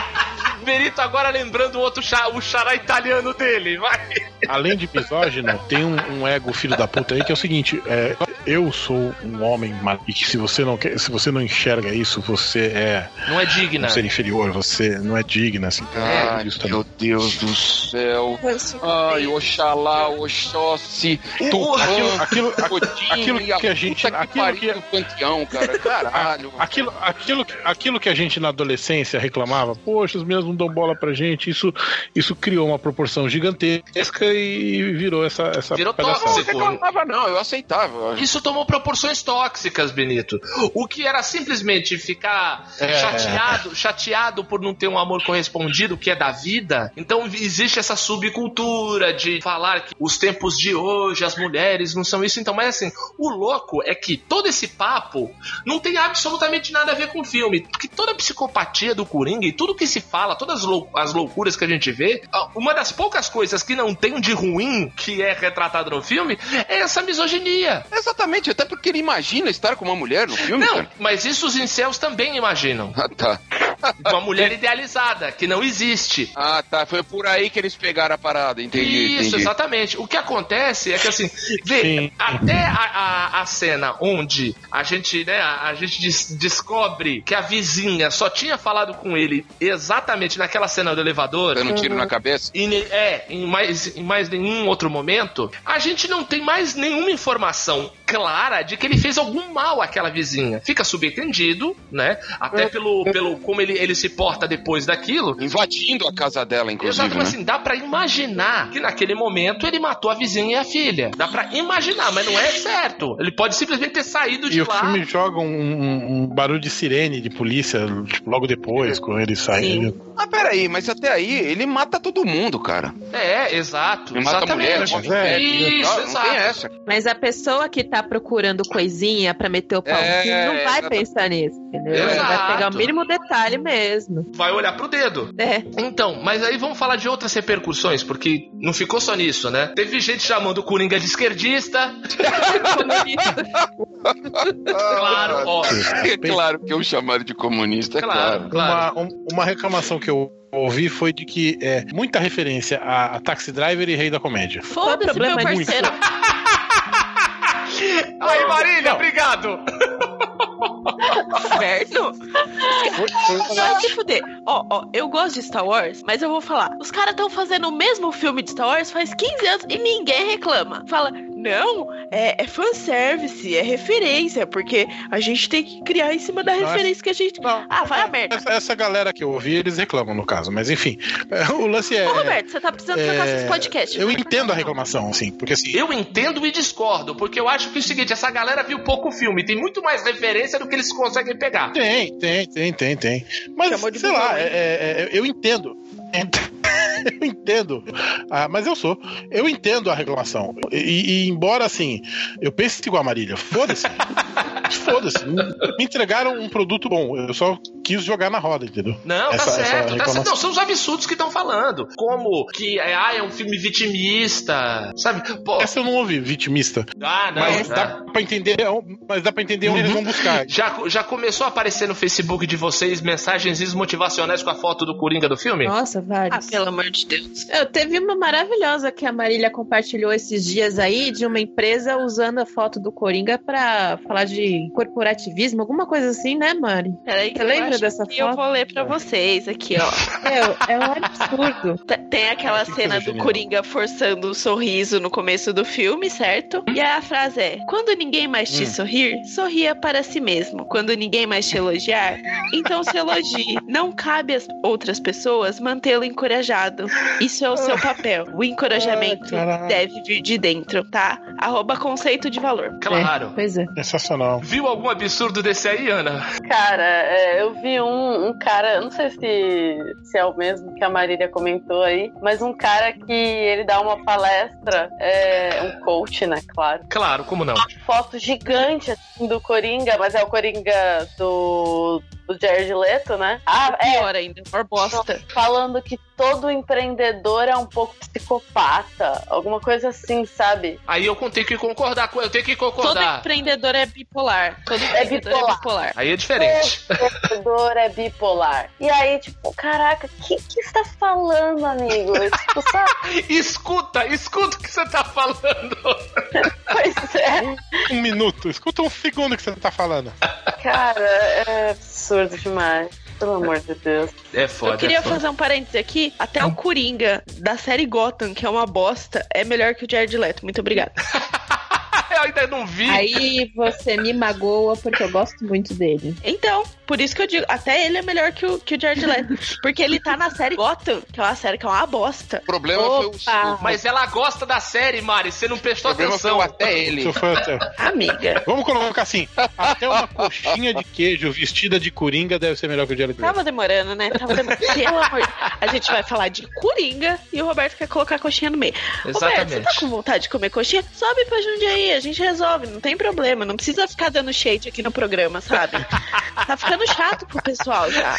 Benito agora lembrando o outro chá, o xará italiano dele, vai. além de misógino, tem um, um ego filho da puta aí que é o seguinte: é, eu sou um homem mal- e que se você não quer, se você não enxerga isso, você é Não é digna. um ser inferior, você não é digna, assim. Ai, isso meu também. Deus do céu. Ai, Oxalá, Oxóssi, Tupã, Aquilo, aquilo, Odin, aquilo e a que a gente- aquilo que- do panteão, cara. Caralho. Aquilo, aquilo, aquilo que a gente na adolescência reclamava, poxa, os meninos não dão bola pra gente, isso, isso criou uma proporção gigantesca e virou essa, essa Virou palhaçada. Não, eu tóxico. reclamava não, eu aceitava. Isso tomou proporções tóxicas, Benito. O que era simplesmente ficar É. chateado, chateado por não ter um amor correspondido, que é da vida. Então existe essa subcultura de falar que os tempos de hoje, as mulheres não são isso. Então, mas assim, o louco é que todo esse papo não tem absolutamente nada a ver com o filme. Porque toda a psicopatia do Coringa e tudo que se fala, todas as lou- as loucuras que a gente vê, uma das poucas coisas que não tem de ruim que é retratado no filme é essa misoginia. Exatamente, até porque ele imagina estar com uma mulher no filme, Não, cara. mas isso os incels também imaginam. Ah, tá. Uma mulher idealizada, que não existe. Ah, tá. Foi por aí que eles pegaram a parada, entendi. Isso, entendi. exatamente. O que acontece é que assim, vê, Sim. até a, a, a cena onde a gente, né, a, a gente des- descobre que a vizinha só tinha falado com ele exatamente naquela cena do elevador. Dando um tiro na cabeça. E é, em mais, em mais nenhum outro momento, a gente não tem mais nenhuma informação clara de que ele fez algum mal àquela vizinha. Fica subentendido, né? Até pelo, pelo como ele, ele se porta depois daquilo. Invadindo a casa dela, inclusive, Exato, né? mas assim, dá pra imaginar que naquele momento ele matou a vizinha e a filha. Dá pra imaginar, mas não é certo. Ele pode simplesmente ter saído de E o lá. filme joga um, um- um barulho de sirene de polícia tipo, logo depois, quando ele sai. Sim. Ah, peraí, mas até aí ele mata todo mundo, cara. É, exato. Ele mata a mulher, exatamente. mata é, Isso, não, não exato. tem essa. Mas a pessoa que tá procurando coisinha pra meter o pau É, não vai pensar nisso, entendeu? Exato. vai pegar o mínimo detalhe mesmo. Vai olhar pro dedo. É. Então, mas aí vamos falar de outras repercussões, porque não ficou só nisso, né? Teve gente chamando o Coringa de esquerdista. claro, ó. É claro que eu chamaram de comunista, é Claro, claro. claro. Uma, um- uma reclamação que eu ouvi foi de que é muita referência a, a Taxi Driver e Rei da Comédia. Foda-se, meu problema é parceiro. Aí, Marília, obrigado. Inferno. Vai se fuder. Ó, ó, eu gosto de Star Wars, mas eu vou falar. Os caras estão fazendo o mesmo filme de Star Wars faz 15 anos e ninguém reclama. Fala, não, é, é fanservice, é referência, porque a gente tem que criar em cima da Não, é- referência que a gente. Não, Ah, vai a merda. essa, essa galera que eu ouvi, eles reclamam no caso, mas enfim. é, O lance é. Ô, Roberto, você tá precisando trocar é, seus podcasts. Eu entendo a reclamação, assim, porque assim. Eu entendo e discordo, porque eu acho que é o seguinte, essa galera viu pouco filme, tem muito mais referência do que eles conseguem pegar. Tem, tem, tem, tem, tem. Mas, Chamou de sei lá, é- é- é- eu entendo. eu entendo. Ah, mas eu sou. Eu entendo a reclamação. E, e embora assim, eu pense igual a Marília, foda-se. foda-se. Me entregaram um produto bom. Eu só quis jogar na roda, entendeu? Não, Essa- tá essa certo. Tá certo. Não, são os absurdos que estão falando. Como que é, ah, é um filme vitimista. Sabe? Pô, Essa eu não ouvi, vitimista. ah, não. Mas tá. dá pra entender, mas dá pra entender onde eles vão buscar. Já, já começou a aparecer no Facebook de vocês mensagens motivacionais com a foto do Coringa do filme? Nossa, Ah, vários. Pelo amor de Deus. Eu teve uma maravilhosa que a Marília compartilhou esses dias aí de uma empresa usando a foto do Coringa pra falar de corporativismo, alguma coisa assim, né, Mari? Peraí, que Você eu lembra acho dessa que Eu foto? vou ler pra vocês aqui, ó. Meu, é um absurdo. Tem aquela que cena do. Coringa forçando o sorriso no começo do filme, certo? E aí a frase é: Quando ninguém mais te Hum. sorrir, sorria para si mesmo. Quando ninguém mais te elogiar, então se elogie. Não cabe às outras pessoas mantê-lo encorajado. Isso é o seu papel. O encorajamento Ai, caralho. deve vir de dentro, tá? Arroba conceito de valor. Claro. Pois é. Sensacional. Viu algum absurdo desse aí, Ana? Cara, é, eu vi um, um cara, eu não sei se, se é o mesmo que a Marília comentou aí, mas um cara que ele dá uma palestra, é, um coach, né, claro. Claro, como não? Foto gigante assim, do Coringa, mas é o Coringa do, do Jared Leto, né? Ah, é, Pior ainda, maior bosta. falando que todo empreendedor é um pouco psicopata, alguma coisa assim, sabe? Aí eu tenho que concordar com eu tenho que Todo concordar. empreendedor é bipolar. Todo empreendedor é bipolar. bipolar. Aí é diferente. Todo empreendedor é bipolar. E aí, tipo, caraca, o que que você tá falando, amigo? tipo, sabe? Escuta, escuta o que você tá falando. Pois é. Um minuto, escuta um segundo que você tá falando. Cara, é absurdo demais. Pelo amor de Deus. É foda. Eu queria é foda. fazer um parênteses aqui. Até o Coringa da série Gotham, que é uma bosta, é melhor que o Jared Leto. Muito obrigada. Eu ainda não vi. Aí você me magoa porque eu gosto muito dele. Então, por isso que eu digo, até ele é melhor que o, que o Jared Leto. Porque ele tá na série Gotham, que é uma série que é uma bosta. O problema foi o, Opa. Mas ela gosta da série, Mari. Você não prestou foi atenção. o até ele. Foi Amiga. Vamos colocar assim: até uma coxinha de queijo vestida de coringa deve ser melhor que o Jared Leto. Tava demorando, né? Tava demorando. Pelo amor. A gente vai falar de Coringa e o Roberto quer colocar a coxinha no meio. Roberto, você Exatamente. tá com vontade de comer coxinha? Sobe pra Jundiaí, a gente resolve, não tem problema. Não precisa ficar dando shade aqui no programa, sabe? Tá ficando chato pro pessoal já.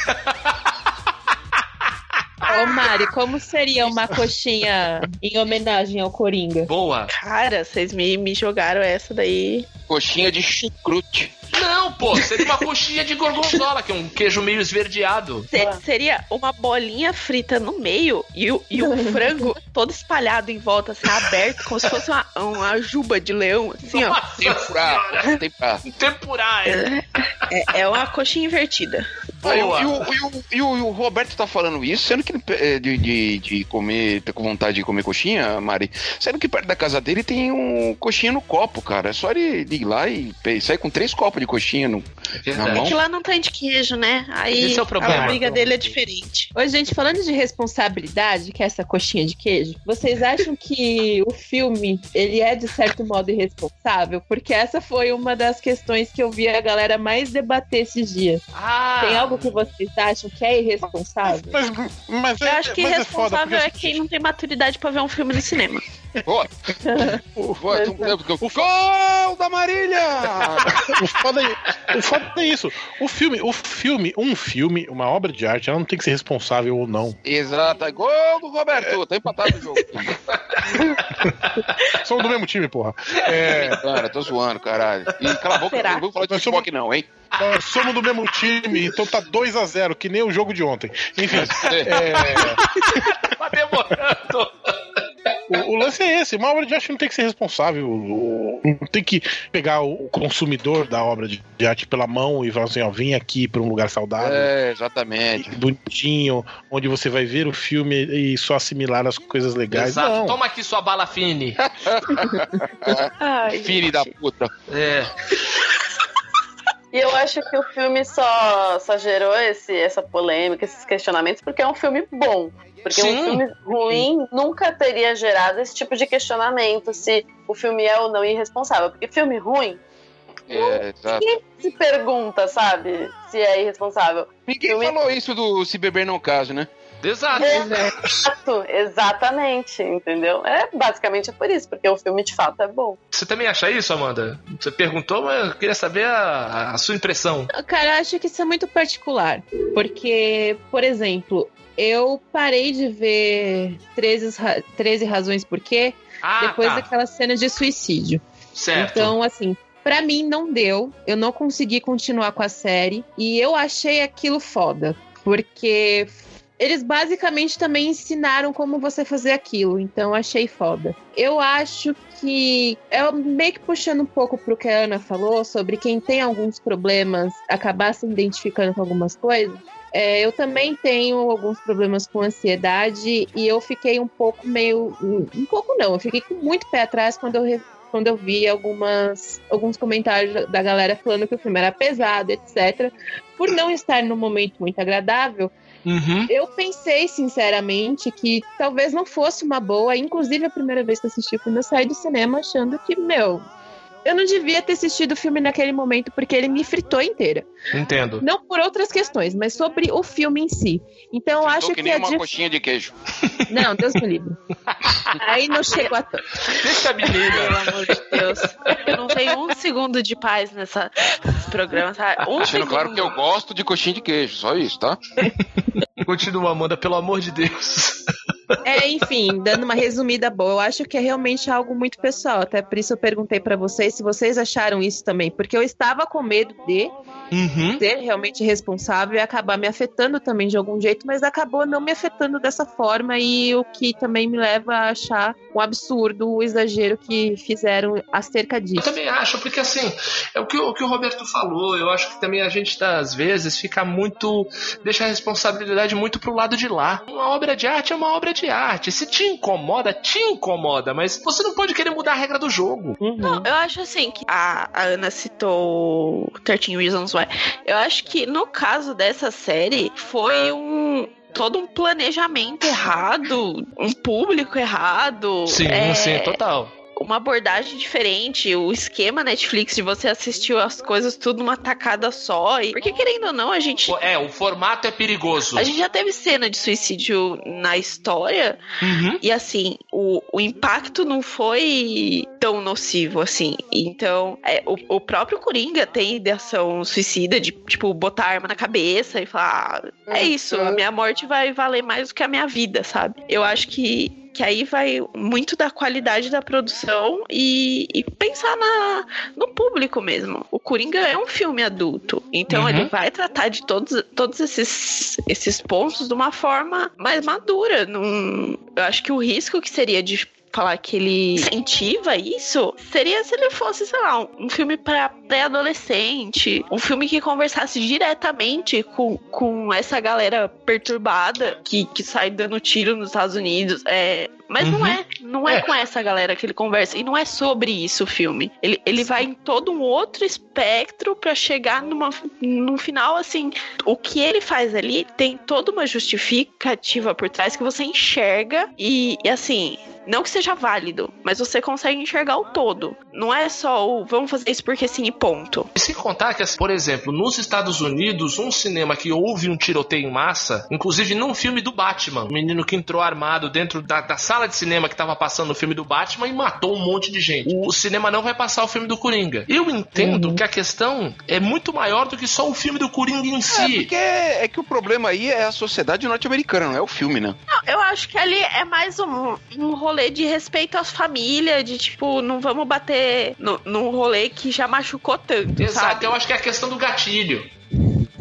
Ô Mari, como seria uma coxinha em homenagem ao Coringa? Boa. Cara, vocês me, me jogaram essa daí. Coxinha de chucrute. Não, pô, seria uma coxinha de gorgonzola, que é um queijo meio esverdeado. Se- seria uma bolinha frita no meio e o, e o frango todo espalhado em volta, assim, aberto, como se fosse uma, uma juba de leão, assim, ó. Tempurá. Tempurá. Tempurá, é. É, é uma coxinha invertida. Ah, e, o, e o- e o- e o- Roberto tá falando isso, sendo que ele é, de, de, de comer, tá com vontade de comer coxinha, Mari, sendo que perto da casa dele tem um coxinha no copo, cara. É só ele ir lá e sair com três copos de coxinha no, na É mão. que lá não tem de queijo, né? Aí Esse é o problema. a briga dele é diferente. Oi, gente, falando de responsabilidade, que é essa coxinha de queijo, vocês acham que o filme, ele é de certo modo irresponsável? Porque essa foi uma das questões que eu vi a galera mais debater esses dias. Ah, Tem algo que vocês acham que é irresponsável? Mas, mas Eu é, acho que mas é responsável foda, é porque quem não tem maturidade pra ver um filme no cinema. O, pô, tu- tu- tu- Gol da Marília! o, foda é, o foda é isso. O filme, o filme, um filme, uma obra de arte, ela não tem que ser responsável ou não. Exato, gol do Roberto, tá empatado o jogo. Somos do mesmo time, porra. É, Cara, tô zoando, caralho. E cala a boca, Será? não vou falar de futebol somos- aqui não, hein? nós somos do mesmo time, então tá 2 a 0 que nem o jogo de ontem. Enfim, é, tá demorando. O, o lance é esse. Uma obra de arte não tem que ser responsável. o- Não tem que pegar o consumidor da obra de de arte pela mão e falar assim, ó, vem aqui pra um lugar saudável. É, exatamente. bonitinho, onde você vai ver o filme e só assimilar as coisas legais. Exato. Não. Toma aqui sua bala fine. Ai, Filho da puta. É. E eu acho que o filme só, só gerou esse, essa polêmica, esses questionamentos, porque é um filme bom. Porque Sim. um filme ruim nunca teria gerado esse tipo de questionamento se o filme é ou não irresponsável. Porque filme ruim, É, ninguém se pergunta, sabe, se é irresponsável. Ninguém Filme- falou isso do Se Beber Não Caso, né? Exato. Exato, exatamente, entendeu? É basicamente por isso, porque o filme de fato é bom. Você também acha isso, Amanda? Você perguntou, mas eu queria saber a, a sua impressão. Cara, eu acho que isso é muito particular. Porque, por exemplo, eu parei de ver 13, ra- 13 Razões Por Quê Ah, depois tá. daquela cena de suicídio. Certo. Então, assim, pra mim não deu. Eu não consegui continuar com a série. E eu achei aquilo foda. Porque eles basicamente também ensinaram como você fazer aquilo. Então, achei foda. Eu acho que. É meio que puxando um pouco pro que a Ana falou sobre quem tem alguns problemas acabar se identificando com algumas coisas. É, eu também tenho alguns problemas com ansiedade e eu fiquei um pouco meio. Um pouco não, eu fiquei com muito pé atrás quando eu, quando eu vi algumas, alguns comentários da- galera falando que o filme era pesado, etc. Por não estar num momento muito agradável, Uhum. eu pensei sinceramente que talvez não fosse uma boa. Inclusive, a primeira vez que assisti o filme, eu saí do cinema achando que, meu. Eu não devia ter assistido o filme naquele momento porque ele me fritou inteira. Entendo. Não por outras questões, mas sobre o filme em si. Então eu acho que, que nem é uma dif- coxinha de queijo. Não, Deus me livre. Aí não chegou a tanto. Deixa a menina. Pelo amor de Deus. Eu não tenho um segundo de paz nessa, nesse programa, sabe? Um Deixando segundo. claro que eu gosto de coxinha de queijo, só isso, tá? Continua, Amanda, pelo amor de Deus. É, enfim, dando uma resumida boa, eu acho que é realmente algo muito pessoal. Até por isso eu perguntei pra vocês se vocês acharam isso também, porque eu estava com medo de Uhum. ser realmente responsável e acabar me afetando também de algum jeito, mas acabou não me afetando dessa forma e o que também me leva a achar um absurdo o exagero que fizeram acerca Eu disso. também acho, porque assim, é o que, o o que o Roberto falou. Eu acho que também a gente, tá, às vezes, fica muito. deixa a responsabilidade muito pro lado de lá. Uma obra de arte é uma obra de arte. Se te incomoda, te incomoda, mas você não pode querer mudar a regra do jogo. Uhum. Não, eu acho assim que a, a Ana citou 13 Reasons Why. Eu acho que no caso dessa série foi um todo um planejamento errado, um público errado. Sim, é, sim, total. Uma abordagem diferente, o esquema Netflix de você assistir as coisas tudo numa tacada só. E, porque querendo ou não, a gente É, o formato é perigoso. a gente já teve cena de suicídio na história Uhum. e assim, o, o impacto não foi tão nocivo assim. Então, é, o, o próprio Coringa tem ideação suicida de, tipo, botar a arma na cabeça e falar: "Ah, é isso, a minha morte vai valer mais do que a minha vida, sabe? Eu acho que. Que aí vai muito da qualidade da produção e, e pensar na, no público mesmo. O Coringa é um filme adulto, então Uhum. ele vai tratar de todos, todos esses, esses pontos de uma forma mais madura. Num, eu acho que o risco que seria de falar que ele incentiva isso seria se ele fosse, sei lá, um, filme para pré-adolescente, um filme que conversasse diretamente com, com essa galera perturbada que, que sai dando tiro nos Estados Unidos. É, mas não Uhum. é, não é, É. com essa galera que ele conversa. E não é sobre isso o filme. Ele, ele vai em todo um outro espectro pra chegar numa, num final assim. O que ele faz ali tem toda uma justificativa por trás que você enxerga e, e assim. Não que seja válido, mas você consegue enxergar o todo. Não é só o vamos fazer isso porque sim e ponto. E sem contar que, por exemplo, nos Estados Unidos, um cinema que houve um tiroteio em massa, inclusive num filme do Batman, um menino que entrou armado dentro da, da sala de cinema que tava passando o filme do Batman e matou um monte de gente. O cinema não vai passar o filme do Coringa. Eu entendo que a questão é muito maior do que só o filme do Coringa em É, si. porque é que o problema aí é a sociedade norte-americana, não é o filme, né? Eu acho que ali é mais um, um rolê de respeito às famílias, de tipo, não vamos bater no, num rolê que já machucou tanto, Exato, sabe? eu acho que é a questão do gatilho.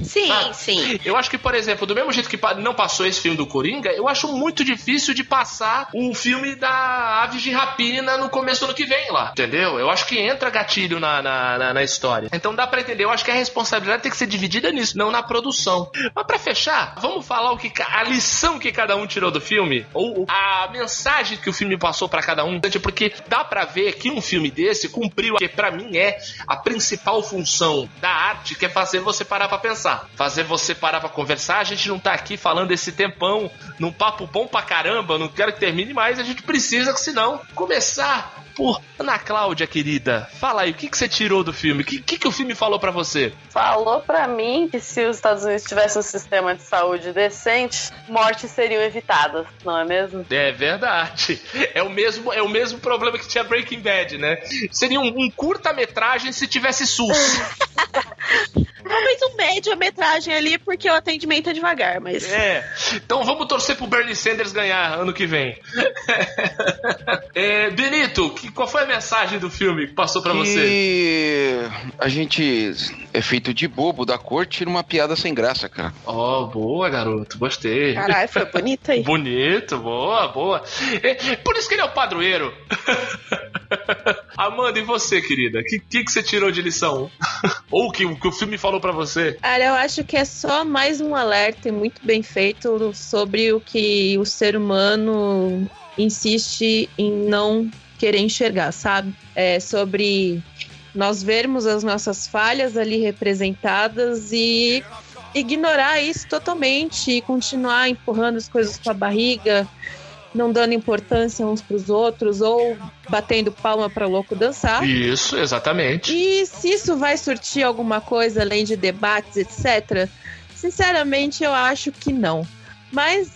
Sim, Sabe? sim. Eu acho que, por exemplo, do mesmo jeito que não passou esse filme do Coringa, eu acho muito difícil de passar um filme da Aves de Rapina no começo do ano que vem lá, entendeu? Eu acho que entra gatilho na, na, na- na história. Então dá pra entender, eu acho que a responsabilidade tem que ser dividida nisso, não na produção. Mas pra fechar, vamos falar o que a lição que cada um tirou do filme? Ou a mensagem que o filme passou pra cada um? Porque dá pra ver que um filme desse cumpriu, que pra mim é a principal função da arte, que é fazer você parar pra pensar. Fazer você parar pra conversar. A gente não tá aqui falando esse tempão num papo bom pra caramba. Não quero que termine mais. A gente precisa, senão, começar por Ana Cláudia, querida. Fala aí, o que, que você tirou do filme? O que, que, que o filme falou pra você? Falou pra mim que se os Estados Unidos tivessem um sistema de saúde decente, mortes seriam evitadas, não é mesmo? É verdade. É o mesmo, é o mesmo problema que tinha Breaking Bad, né? Seria um, um curta-metragem se tivesse SUS. Talvez um média-metragem ali, porque o atendimento é devagar, mas. É. Então vamos torcer pro Bernie Sanders ganhar ano que vem. É, Benito, que- qual foi a mensagem do filme que passou pra você? E a gente é feito de bobo da cor, tira uma piada sem graça, cara. Oh, boa, garoto. Gostei. Caralho, foi bonito aí. Bonito, boa, boa. É, por isso que ele é o padroeiro. Amanda, e você, querida? O que, que, que você tirou de lição? Ou o que, o que o filme falou pra você? Cara, eu acho que é só mais um alerta e muito bem feito sobre o que o ser humano insiste em não querer enxergar, sabe? É sobre nós vermos as nossas falhas ali representadas e ignorar isso totalmente e continuar empurrando as coisas com a barriga, não dando importância uns pros outros ou batendo palma para louco dançar. Isso, exatamente. E se isso vai surtir alguma coisa além de debates, etc., sinceramente eu acho que não. Mas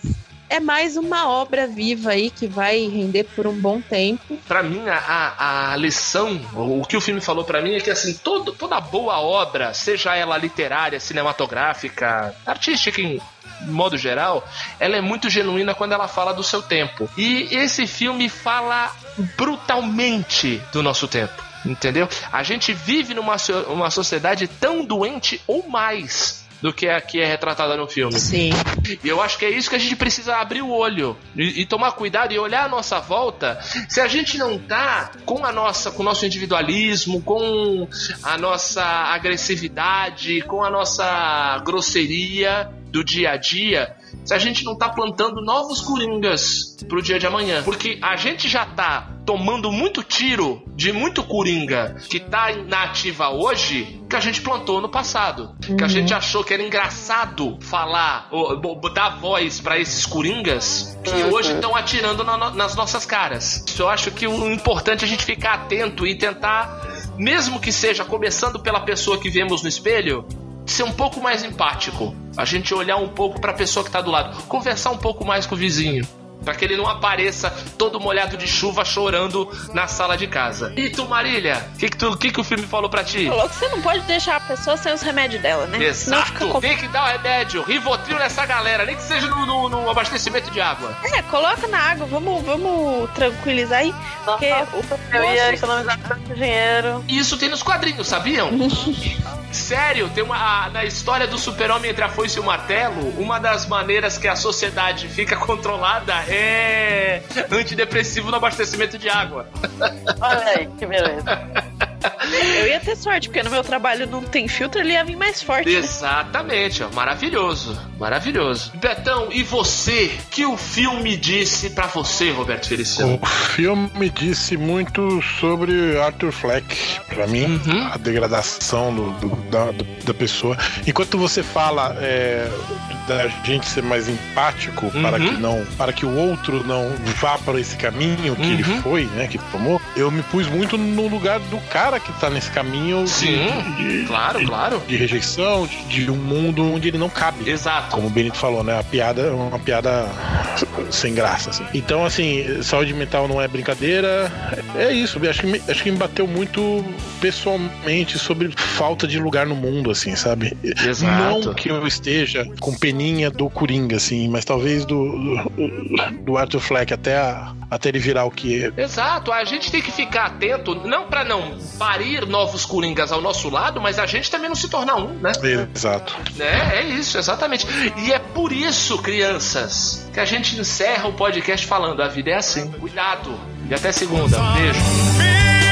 é mais uma obra viva aí que vai render por um bom tempo. Pra mim, a, a, lição, o que o filme falou pra mim é que assim, todo, toda boa obra, seja ela literária, cinematográfica, artística em modo geral, ela é muito genuína quando ela fala do seu tempo. E esse filme fala brutalmente do nosso tempo. Entendeu? A gente vive numa uma sociedade tão doente ou mais do que a que é retratada no filme. Sim. E eu acho que é isso que a gente precisa abrir o olho e, e tomar cuidado e olhar a nossa volta. Se a gente não tá com a nossa, com o nosso individualismo, com a nossa agressividade, com a nossa grosseria do dia a dia, se a gente não tá plantando novos coringas pro dia de amanhã. Porque a gente já tá tomando muito tiro de muito coringa que tá na ativa hoje que a gente plantou no passado. Que a gente achou que era engraçado falar, ou, ou dar voz pra esses coringas que hoje estão atirando na nas nossas caras. Isso eu acho que o importante é a gente ficar atento e tentar, mesmo que seja começando pela pessoa que vemos no espelho, ser um pouco mais empático. A gente olhar um pouco pra pessoa que tá do lado, conversar um pouco mais com o vizinho. Pra que ele não apareça todo molhado de chuva chorando na sala de casa. E tu, Marília, o que, que, tu- que, que o filme falou pra ti? Falou que você não pode deixar a pessoa sem os remédios dela, né? Exato! com... Tem que dar o remédio, Rivotril nessa galera, nem que seja no, no- no abastecimento de água. É, coloca na água, vamos, vamos tranquilizar aí. Porque Nossa, o eu ia economizar tanto dinheiro. E isso tem nos quadrinhos, sabiam? Sério, tem uma. a- na história do super-homem entre a foice e o martelo, uma das maneiras que a sociedade fica controlada é antidepressivo no abastecimento de água. Olha aí, que beleza. Eu ia ter sorte, porque no meu trabalho não tem filtro, ele ia vir mais forte. né? Exatamente, ó. Maravilhoso. Maravilhoso. Betão, e você? Que o filme disse pra você, Roberto Feliciano? O filme disse muito sobre Arthur Fleck, pra mim, Uhum. a degradação do- do- da, do- da pessoa. Enquanto você fala é, da gente ser mais empático para Uhum. que não, para que o outro não vá para esse caminho que ele Uhum. foi, né, que tomou, eu me pus muito no lugar do cara que tá nesse caminho de- Sim, de, claro, claro. de rejeição, de, de um mundo onde ele não cabe. Exato. Como o Benito falou, né? A piada é uma piada sem graça, assim. Então, assim, saúde mental não é brincadeira. É isso. Acho que me, acho que me bateu muito pessoalmente sobre falta de lugar no mundo, assim, sabe? Exato. Não que eu esteja com peninha do Coringa, assim, mas talvez do, do, do Arthur Fleck até, a- até ele virar o que é. Exato, a gente tem que ficar atento, não pra não parir novos coringas ao nosso lado, mas a gente também não se tornar um, né? Exato. É, é isso, exatamente. E é por isso, crianças, que a gente encerra o podcast falando: a vida é assim. Cuidado. E até segunda. Um beijo.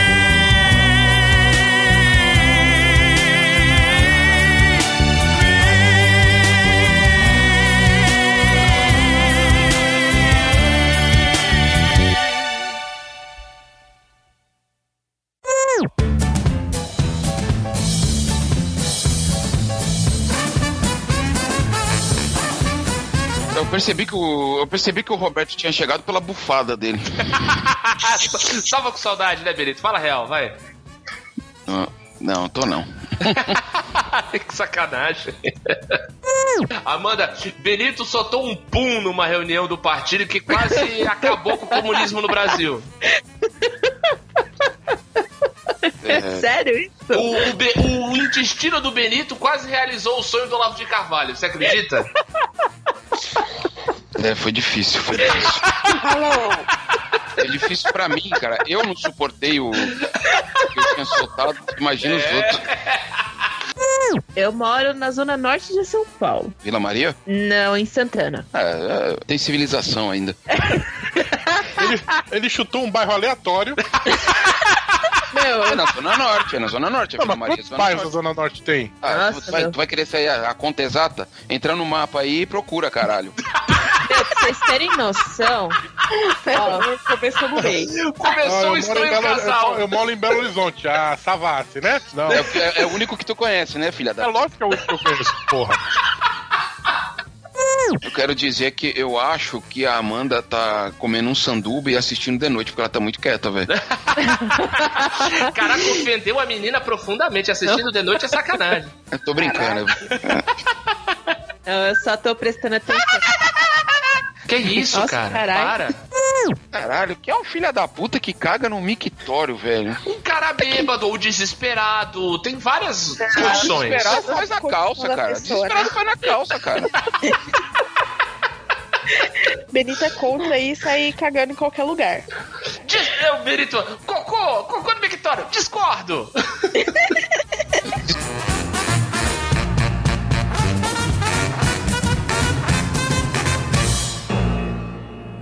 Que o, eu percebi que o Roberto tinha chegado pela bufada dele. Tava com saudade, né, Benito? Fala a real, vai. Não, não, tô não. que sacanagem. Amanda, Benito soltou um pum numa reunião do partido que quase acabou com o comunismo no Brasil. É, Sério isso? O, o Be- o intestino do Benito quase realizou o sonho do Olavo de Carvalho, você acredita? É, foi difícil, foi difícil. Foi difícil pra mim, cara. Eu não suportei o que eu tinha soltado. Imagina os outros. Eu moro na zona norte de São Paulo. Vila Maria? Não, em Santana. É, é, tem civilização ainda. Ele, ele chutou um bairro aleatório. Meu, É na Zona Norte, é na Zona Norte. A Não, Vila Maria é quantos Zona bairros a Norte. Zona Norte tem? Ah, Nossa, tu, vai, tu vai querer sair a, a conta exata? Entra no mapa aí e procura, caralho. Vocês terem noção. Ó, Começou eu, um moro em estranho Belo, casal. eu, eu moro em Belo Horizonte, a Savassi, né? Não. É, É, é- é o único que tu conhece, né, filha da... lógico que é o único que eu conheço, porra. Eu quero dizer que eu acho que a Amanda tá comendo um sanduba e assistindo de noite, porque ela tá muito quieta, velho. Caraca, ofendeu a menina profundamente. Assistindo de noite é sacanagem. Eu tô brincando. eu só tô prestando atenção. Que isso, Nossa, cara? caralho. Caralho, que é um filho da puta que caga no mictório, velho. Para. Um cara bêbado ou desesperado. Tem várias condições. Desesperado faz na calça, cara. pessoa, né? Desesperado faz na calça, cara. Benito é contra ir sair cagando em qualquer lugar. Eu, Benito, cocô, cocô no mictório. Discordo.